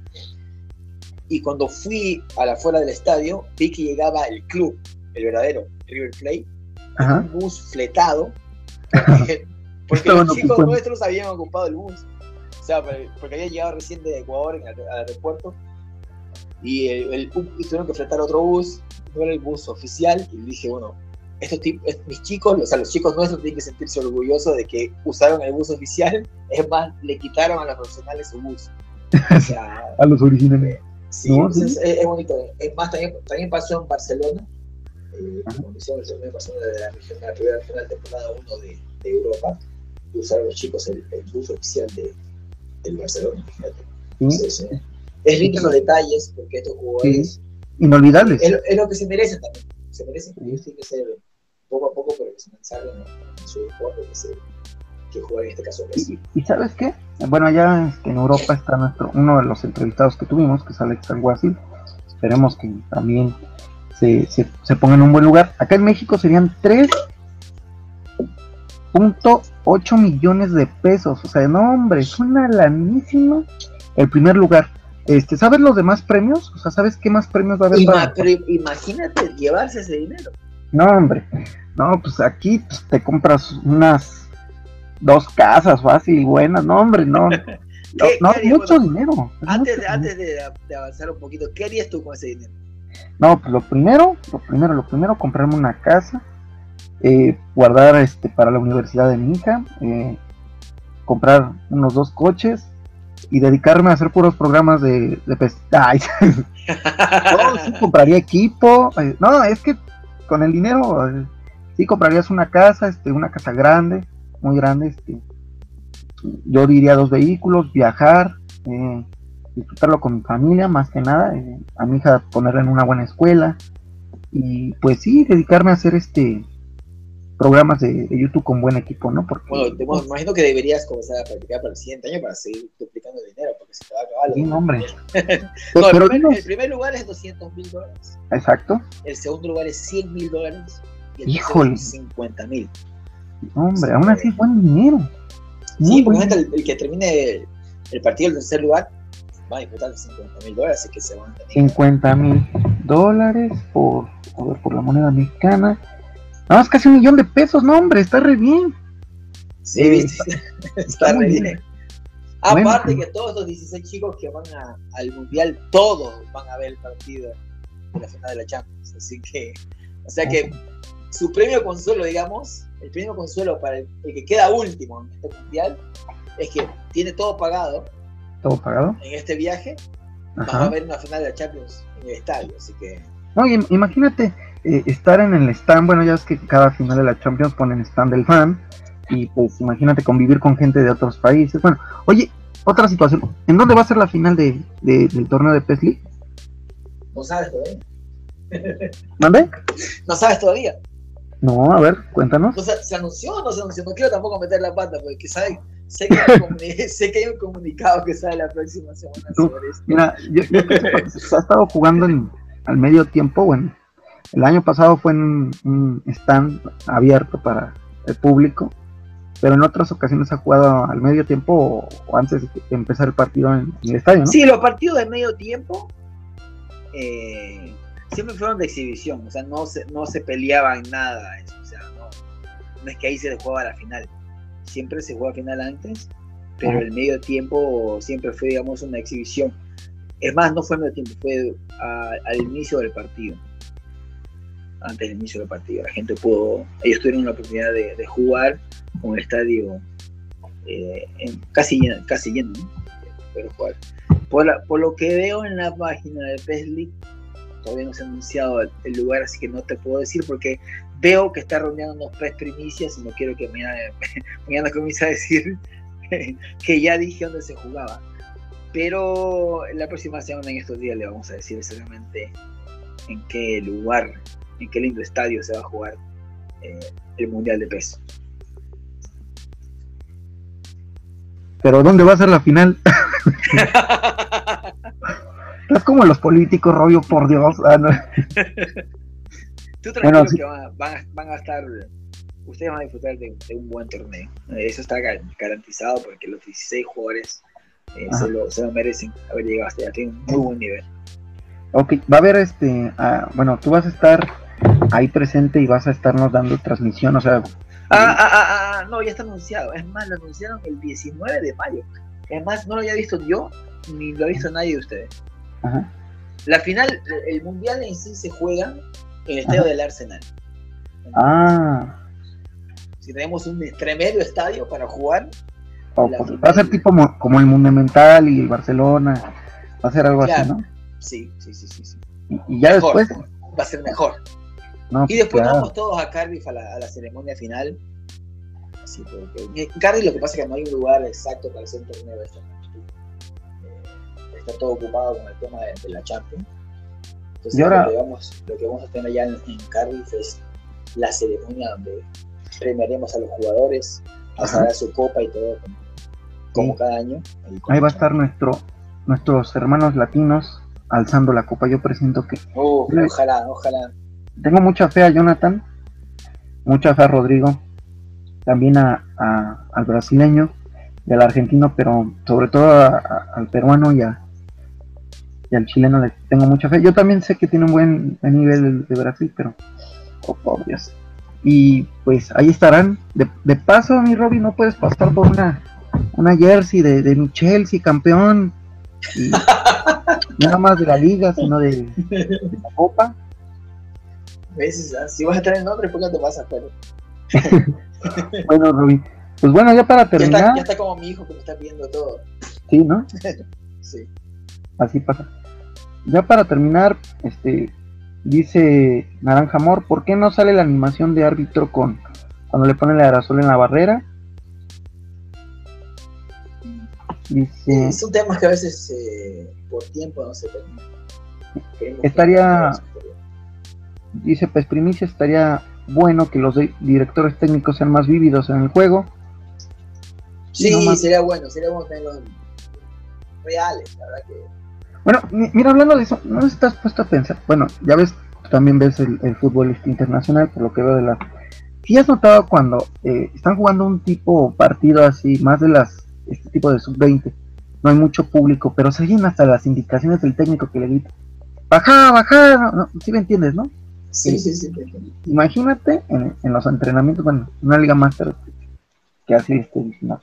y cuando fui a la afuera del estadio vi que llegaba el club, el verdadero River Plate, un bus fletado, [laughs] [laughs] porque, los chicos nuestros habían ocupado el bus, o sea, porque había llegado recién de Ecuador en el, al aeropuerto. Y, el, el, tuvieron que fletar otro bus, no era el bus oficial. Y dije, bueno, estos tipos, mis chicos, o sea, los chicos nuestros tienen que sentirse orgullosos de que usaron el bus oficial. [laughs] Es más, le quitaron a los profesionales su bus. O sea, [laughs] a los originales. Sí, Es, es, bonito. Es más, también, también pasó en Barcelona, eh, el torneo Barcelona de la región, la primera final temporada 1 de, de, Europa, y usaron los chicos el, el bus oficial de, del Barcelona, fíjate. Entonces, eh, es lindo los detalles, porque estos jugadores. Inolvidables. Es, es, lo que se merecen también. Se merecen, ellos tienen que ser poco a poco, pero profesionalizar en, su deporte que, se, que juega en este caso. ¿Y, ¿Y, sabes qué? Bueno, allá este, en Europa está nuestro, uno de los entrevistados que tuvimos, que es Alex Alguacil. Esperemos que también se, se, se ponga en un buen lugar. Acá en México serían 3.8 millones de pesos. O sea, no, hombre, es una lanísima el primer lugar. Este, ¿Sabes los demás premios? O sea, ¿sabes qué más premios va a haber? Ima para... Imagínate llevarse ese dinero. No, hombre. No, pues aquí pues, te compras unas dos casas fácil, buenas. No, hombre, no. [laughs] No, no mucho dinero. Antes, mucho de, antes de, de, avanzar un poquito, ¿qué harías tú con ese dinero? No, pues lo primero, lo primero, lo primero, comprarme una casa, eh, guardar este para la universidad de mi hija, eh, comprar unos dos coches, y dedicarme a hacer puros programas de, de [laughs] [laughs] no, sí compraría equipo. Eh, no, es que con el dinero eh, sí comprarías una casa, este, una casa grande, muy grande, este. Yo diría dos vehículos, viajar, eh, disfrutarlo con mi familia, más que nada, eh, a mi hija ponerla en una buena escuela y pues sí, dedicarme a hacer este programas de, de, YouTube con buen equipo, ¿no? Porque, bueno, te, imagino que deberías comenzar a practicar para el siguiente año para seguir duplicando el dinero, porque se te va a acabar. Sí, hombre. [laughs] no, pero, el, primer, el, primer, lugar es 200 mil dólares. Exacto. El segundo lugar es 100 mil dólares. Y el Híjole. es 50 mil. Hombre, aún así es buen dinero. Muy sí, porque el, el, que termine el, partido del tercer lugar va a disfrutar de 50 mil dólares, así que se van a tener. 50 mil dólares por, a ver, por la moneda mexicana Nada más casi un millón de pesos, no, hombre, está re bien. Sí, eh, está, [laughs] está, re bien. bien. Aparte bueno. que todos los 16 chicos que van a, al Mundial, todos van a ver el partido de la final de la Champions. Así que, o sea que su premio consuelo, digamos, el premio consuelo para el, el que queda último en este Mundial, es que tiene todo pagado. ¿Todo pagado? En este viaje, Ajá. va a ver una final de la Champions en el estadio, así que... No, imagínate, eh, estar en el stand, bueno, ya es que cada final de la Champions ponen stand del fan, y pues imagínate convivir con gente de otros países. Bueno, oye, otra situación, ¿en dónde va a ser la final de, de del torneo de PES League? No sabes todavía. ¿Mande? No sabes todavía. No, a ver, cuéntanos. O sea, ¿se anunció o no se anunció? No quiero tampoco meter la pata, porque sabe, sé, que hay un [laughs] sé que hay un comunicado que sale la próxima semana sobre esto. Mira, yo, yo se ha estado jugando en, al medio tiempo, bueno, el año pasado fue en un stand abierto para el público, pero en otras ocasiones ha jugado al medio tiempo o, antes de empezar el partido en, el estadio, ¿no? Sí, los partidos de medio tiempo eh, siempre fueron de exhibición, o sea, no se, no se peleaban nada, eso, o sea, no, no, es que ahí se jugaba la final, siempre se jugaba final antes, pero el medio tiempo siempre fue, digamos, una exhibición. Es más, no fue medio tiempo, fue a, al inicio del partido antes del inicio del partido. La gente pudo, ellos tuvieron la oportunidad de, de jugar con el estadio eh, en, casi casi lleno, ¿no? Pero jugar. Por, la, por, lo que veo en la página de PES League, todavía no se ha anunciado el, el, lugar, así que no te puedo decir porque veo que está reuniendo PES primicias y no quiero que mañana, mañana comience a decir [laughs] que ya dije dónde se jugaba. Pero la próxima semana en estos días le vamos a decir exactamente en qué lugar en qué lindo estadio se va a jugar eh, el Mundial de Peso. Pero ¿dónde va a ser la final? [laughs] es como los políticos, Robio, por Dios. Ah, no. [laughs] Tú tranquilo bueno, sí. que van, van, van, a estar, ustedes van a disfrutar de, de, un buen torneo. Eso está garantizado porque los 16 jugadores eh, se, lo, se, lo, merecen haber llegado hasta allá. Tienen un muy buen nivel. Ok, va a haber este, uh, bueno, tú vas a estar ahí presente y vas a estarnos dando transmisión, o sea... Ah, ah, ah, ah, no, ya está anunciado. Es más, lo anunciaron el 19 de mayo. Es más, no lo había visto yo, ni lo ha visto nadie de ustedes. Ajá. La final, el mundial en sí se juega en el estadio Ajá. del Arsenal. Ah. Si tenemos un tremendo estadio para jugar. Oh, pues, va a ser tipo como el Monumental y el Barcelona. Va a ser algo claro. así, ¿no? Sí, sí, sí, sí. sí. Y, y ya mejor, después. Va a ser mejor. No, y después claro. vamos todos a Cardiff a la, a la ceremonia final. Así, porque en Cardiff lo que pasa es que no hay un lugar exacto para hacer un torneo de esta eh, Está todo ocupado con el tema de, de la Champions. Entonces, ahora, lo, que vamos, lo, que vamos, a tener allá en, en, Cardiff es la ceremonia donde premiaremos a los jugadores, pasará su copa y todo, como, cada año. Ahí, va a estar nuestro, nuestros hermanos latinos alzando la copa. Yo presiento que. ojalá, ojalá. Tengo mucha fe a Jonathan, mucha fe a Rodrigo, también a, al brasileño y al argentino, pero sobre todo al peruano y, y al chileno le tengo mucha fe. Yo también sé que tiene un buen nivel de Brasil, pero oh. Y pues ahí estarán. De, paso, mi Robin, no puedes pasar por una, una jersey de, de mi Chelsea, campeón. Y [laughs] nada más de la liga, sino de, la copa. Si vas a traer el nombre, ¿por qué te vas a hacer? [laughs] bueno, Robin. Pues bueno, ya para terminar. Ya está, como mi hijo que me está viendo todo. Sí, ¿no? [laughs] sí. Así pasa. Ya para terminar, este, Dice Naranja Amor, ¿por qué no sale la animación de árbitro con cuando le pone el aerosol en la barrera? Dice, un tema que a veces eh, por tiempo no se termina. Estaría, dice pues primicia, estaría bueno que los directores técnicos sean más vívidos en el juego. Sí, sería bueno, sería bueno tenerlos reales, la verdad que bueno, mira, hablando de eso, ¿no estás puesto a pensar? Bueno, ya ves, también ves el, fútbol este internacional, por lo que veo de la... Si has notado cuando eh, están jugando un tipo partido así, más de las este tipo de sub-20, no hay mucho público, pero se oyen hasta las indicaciones del técnico que le grita, baja, baja, no, ¿sí me entiendes, no? Sí, sí, sí. Imagínate en, los entrenamientos, bueno, una liga máster que así este diciendo.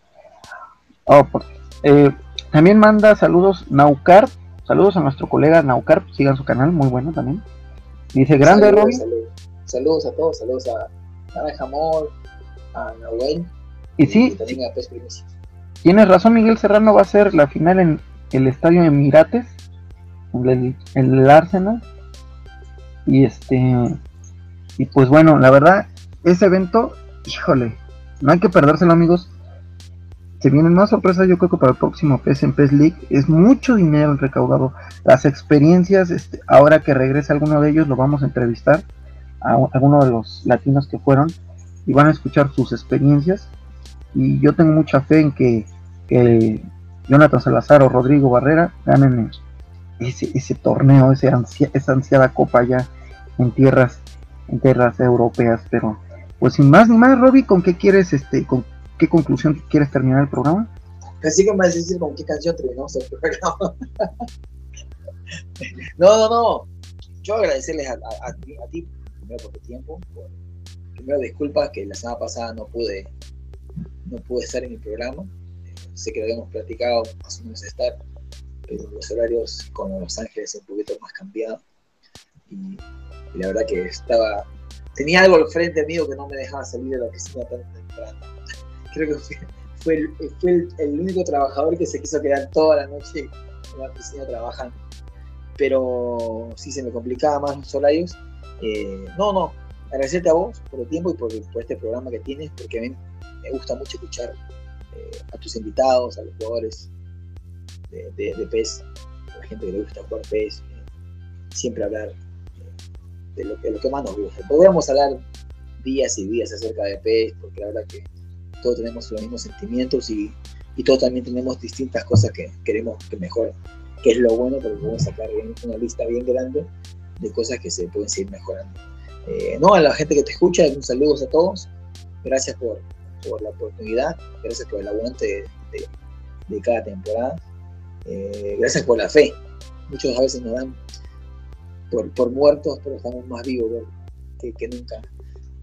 Oh, por, eh, también manda saludos Naucar Saludos a nuestro colega Naucar, sigan su canal, muy bueno también. Dice, grande Robin. Saludos. a todos, saludos a Naranja Amor, a Nahuel. Y, sí, tienes razón, Miguel Serrano va a ser la final en el Estadio Emirates, en el, en el Arsenal. Y este, y pues bueno, la verdad, ese evento, híjole, no hay que perdérselo amigos, se vienen más sorpresas yo creo que para el próximo PES en PES League. Es mucho dinero el recaudado. Las experiencias, este, ahora que regrese alguno de ellos, lo vamos a entrevistar a alguno de los latinos que fueron y van a escuchar sus experiencias. Y yo tengo mucha fe en que, Jonathan Salazar o Rodrigo Barrera ganen ese, ese torneo, ese esa ansiada copa ya en tierras, en tierras europeas. Pero pues sin más ni más, Robbie, ¿con qué quieres, este, con qué conclusión quieres terminar el programa? Así que me vas a decir con qué canción terminamos el programa. [laughs] no, no, no. Yo agradecerles a, ti, primero por tu tiempo. primero disculpas que la semana pasada no pude, no pude estar en mi programa. Eh, sé que lo habíamos platicado más o menos estar, pero los horarios con Los Ángeles un poquito más cambiado. Y, y, la verdad que estaba. Tenía algo al frente mío que no me dejaba salir de la oficina tan temprano [laughs] creo que fue, el, único trabajador que se quiso quedar toda la noche en la oficina trabajando. Pero sí se me complicaba más los horarios. Eh, no, no, agradecerte a vos por el tiempo y por, este programa que tienes, porque a mí me gusta mucho escuchar eh, a tus invitados, a los jugadores de, de, PES, a la gente que le gusta jugar PES, eh, siempre hablar de lo, de lo, que más nos gusta. Podríamos hablar días y días acerca de PES, porque la verdad que todos tenemos los mismos sentimientos y, y todos también tenemos distintas cosas que queremos que mejoren, que es lo bueno, porque podemos sacar una lista bien grande de cosas que se pueden seguir mejorando. Eh, no, a la gente que te escucha, un saludos a todos, gracias por, por la oportunidad, gracias por el aguante de, de, cada temporada, eh, gracias por la fe. Muchos a veces nos dan por, por muertos, pero estamos más vivos que, nunca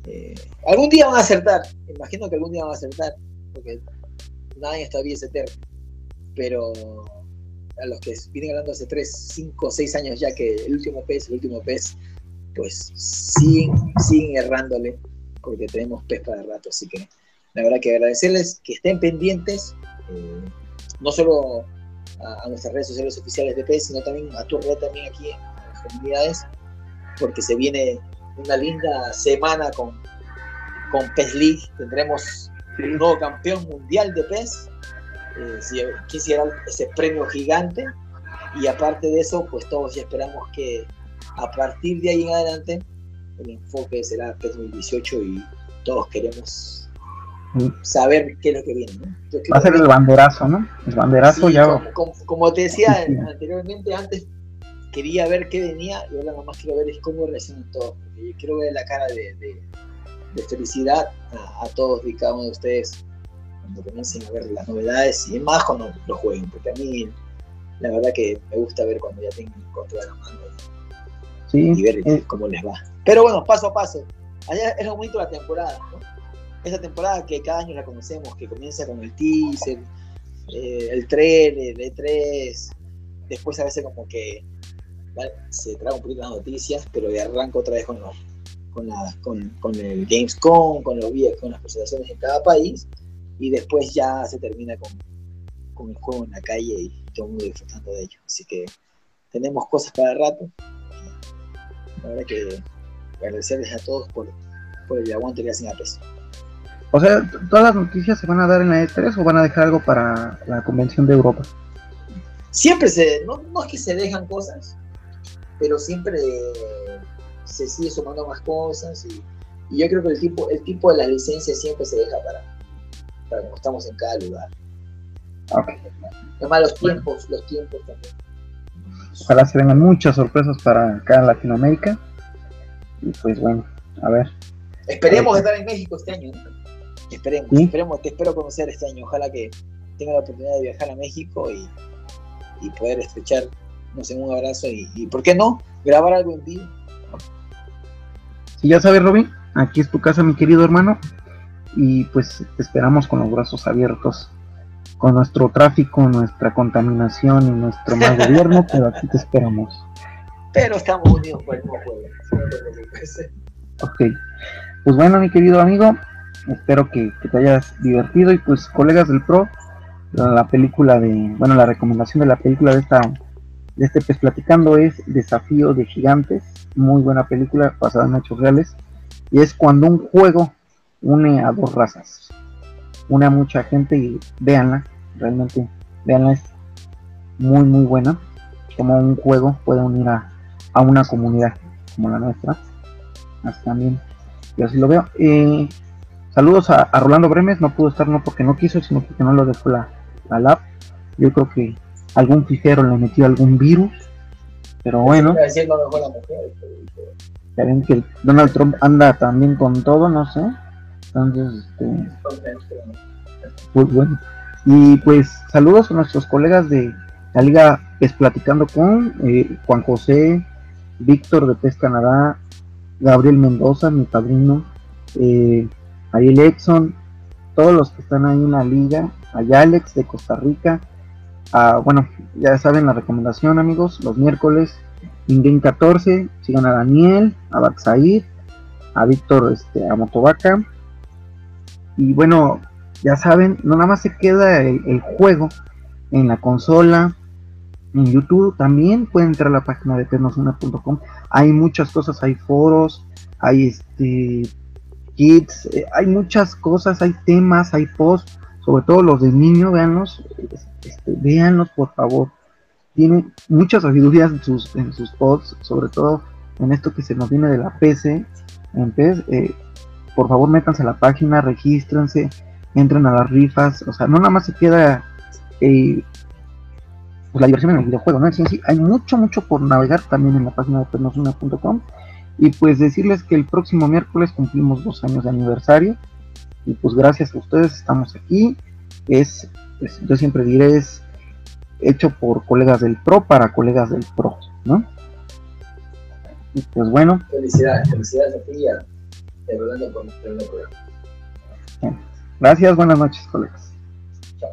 eh, algún día van a acertar, imagino que algún día van a acertar, porque nadie está bien eterno. Pero a los que vienen hablando hace 3, 5, 6 años ya que el último pez, el último pez, pues siguen, siguen errándole, porque tenemos pez para rato. Así que la verdad que agradecerles que estén pendientes, eh, no solo a, nuestras redes sociales oficiales de PES, sino también a tu red también aquí en las comunidades, porque se viene una linda semana con, con PES League. Tendremos un nuevo campeón mundial de PES. Eh, si quisiera ese premio gigante. Y aparte de eso, pues todos ya esperamos que a partir de ahí en adelante el enfoque será PES 2018 y, todos queremos saber qué es lo que viene. ¿no? Va a ser el banderazo, ¿no? El banderazo ya. Como, te decía anteriormente, antes quería ver qué venía y ahora más quiero ver es cómo reaccionan todos. Porque yo quiero ver la cara de, de, felicidad a, todos y cada uno de ustedes cuando comiencen a ver las novedades y más cuando lo jueguen, porque a mí la verdad que me gusta ver cuando ya tengan el control de la mano y, ver eh. cómo les va. Pero bueno, paso a paso. Allá es lo bonito de la temporada, ¿no? Esa temporada que cada año la conocemos, que comienza con el teaser, eh, el trailer, el E3, después a veces como que se trae un poquito las noticias, pero de arranco otra vez con, con, la, con, con, el Gamescom, con los con las presentaciones en cada país, y después ya se termina con, con el juego en la calle y todo el mundo disfrutando de ello. Así que tenemos cosas para rato. La verdad que agradecerles a todos por, por el aguante que hacen a peso. O sea, ¿todas las noticias se van a dar en la E3 o van a dejar algo para la convención de Europa? Siempre se, no, no es que se dejan cosas, pero siempre se sigue sumando más cosas y, yo creo que el tipo, el tipo de las licencias siempre se deja para, para como estamos en cada lugar. Okay. Además los tiempos, los tiempos también. Ojalá se vengan muchas sorpresas para acá en Latinoamérica. Y pues bueno, a ver. Esperemos estar en México este año. Esperemos, esperemos, te espero conocer este año. Ojalá que tenga la oportunidad de viajar a México y, y poder estrechar no sé, un abrazo y, ¿por qué no? Grabar algo en vivo. Si ya sabes, Robin, aquí es tu casa, mi querido hermano, y pues te esperamos con los brazos abiertos, con nuestro tráfico, nuestra contaminación y nuestro mal gobierno, [laughs] pero aquí te esperamos. Pero estamos unidos por el mismo pueblo. Ok, pues bueno, mi querido amigo, espero que, te hayas divertido. Y pues colegas del PRO, la película de, bueno, la recomendación de la película de esta de este pez platicando es Desafío de Gigantes, muy buena película basada en hechos reales, y es cuando un juego une a dos razas, une a mucha gente y véanla, realmente véanla, es muy muy buena, como un juego puede unir a, una comunidad como la nuestra, así también, yo así lo veo. Eh, saludos a, Rolando Bremes, no pudo estar no porque no quiso, sino porque no lo dejó la, la lab, yo creo que algún fijero le metió algún virus, pero bueno. Ya ven que Donald Trump anda también con todo, no sé. Entonces, este, pues bueno. Y pues saludos a nuestros colegas de la Liga es Platicando con eh, Juan José, Víctor de PES Canadá, Gabriel Mendoza, mi padrino, eh, Ariel Exxon, todos los que están ahí en la liga, Alex de Costa Rica, Ah, bueno, ya saben la recomendación, amigos. Los miércoles, InGame 14. Sigan a Daniel, a Batsaid, a Víctor, este, a Motovaca. Y bueno, ya saben, no nada más se queda el, juego en la consola, en YouTube también pueden entrar a la página de pernosuna.com. Hay muchas cosas, hay foros, hay este kits, eh, hay muchas cosas, hay temas, hay posts, sobre todo los de niño, véanlos, este, véanlos por favor. Tiene muchas sabidurías en sus, en sus posts, sobre todo en esto que se nos viene de la PC. Eh, por favor, métanse a la página, regístrense, entren a las rifas. O sea, no nada más se queda eh, pues, la diversión en el videojuego, ¿no? Sí, sí, hay mucho, mucho por navegar también en la página de pernosuna.com. Y pues decirles que el próximo miércoles cumplimos dos años de aniversario. Y pues gracias a ustedes estamos aquí. Es pues, yo siempre diré es hecho por colegas del pro para colegas del pro, ¿no? Y pues bueno. Felicidades, felicidades a ti y Rolando por el programa. Gracias, buenas noches, colegas. Chao.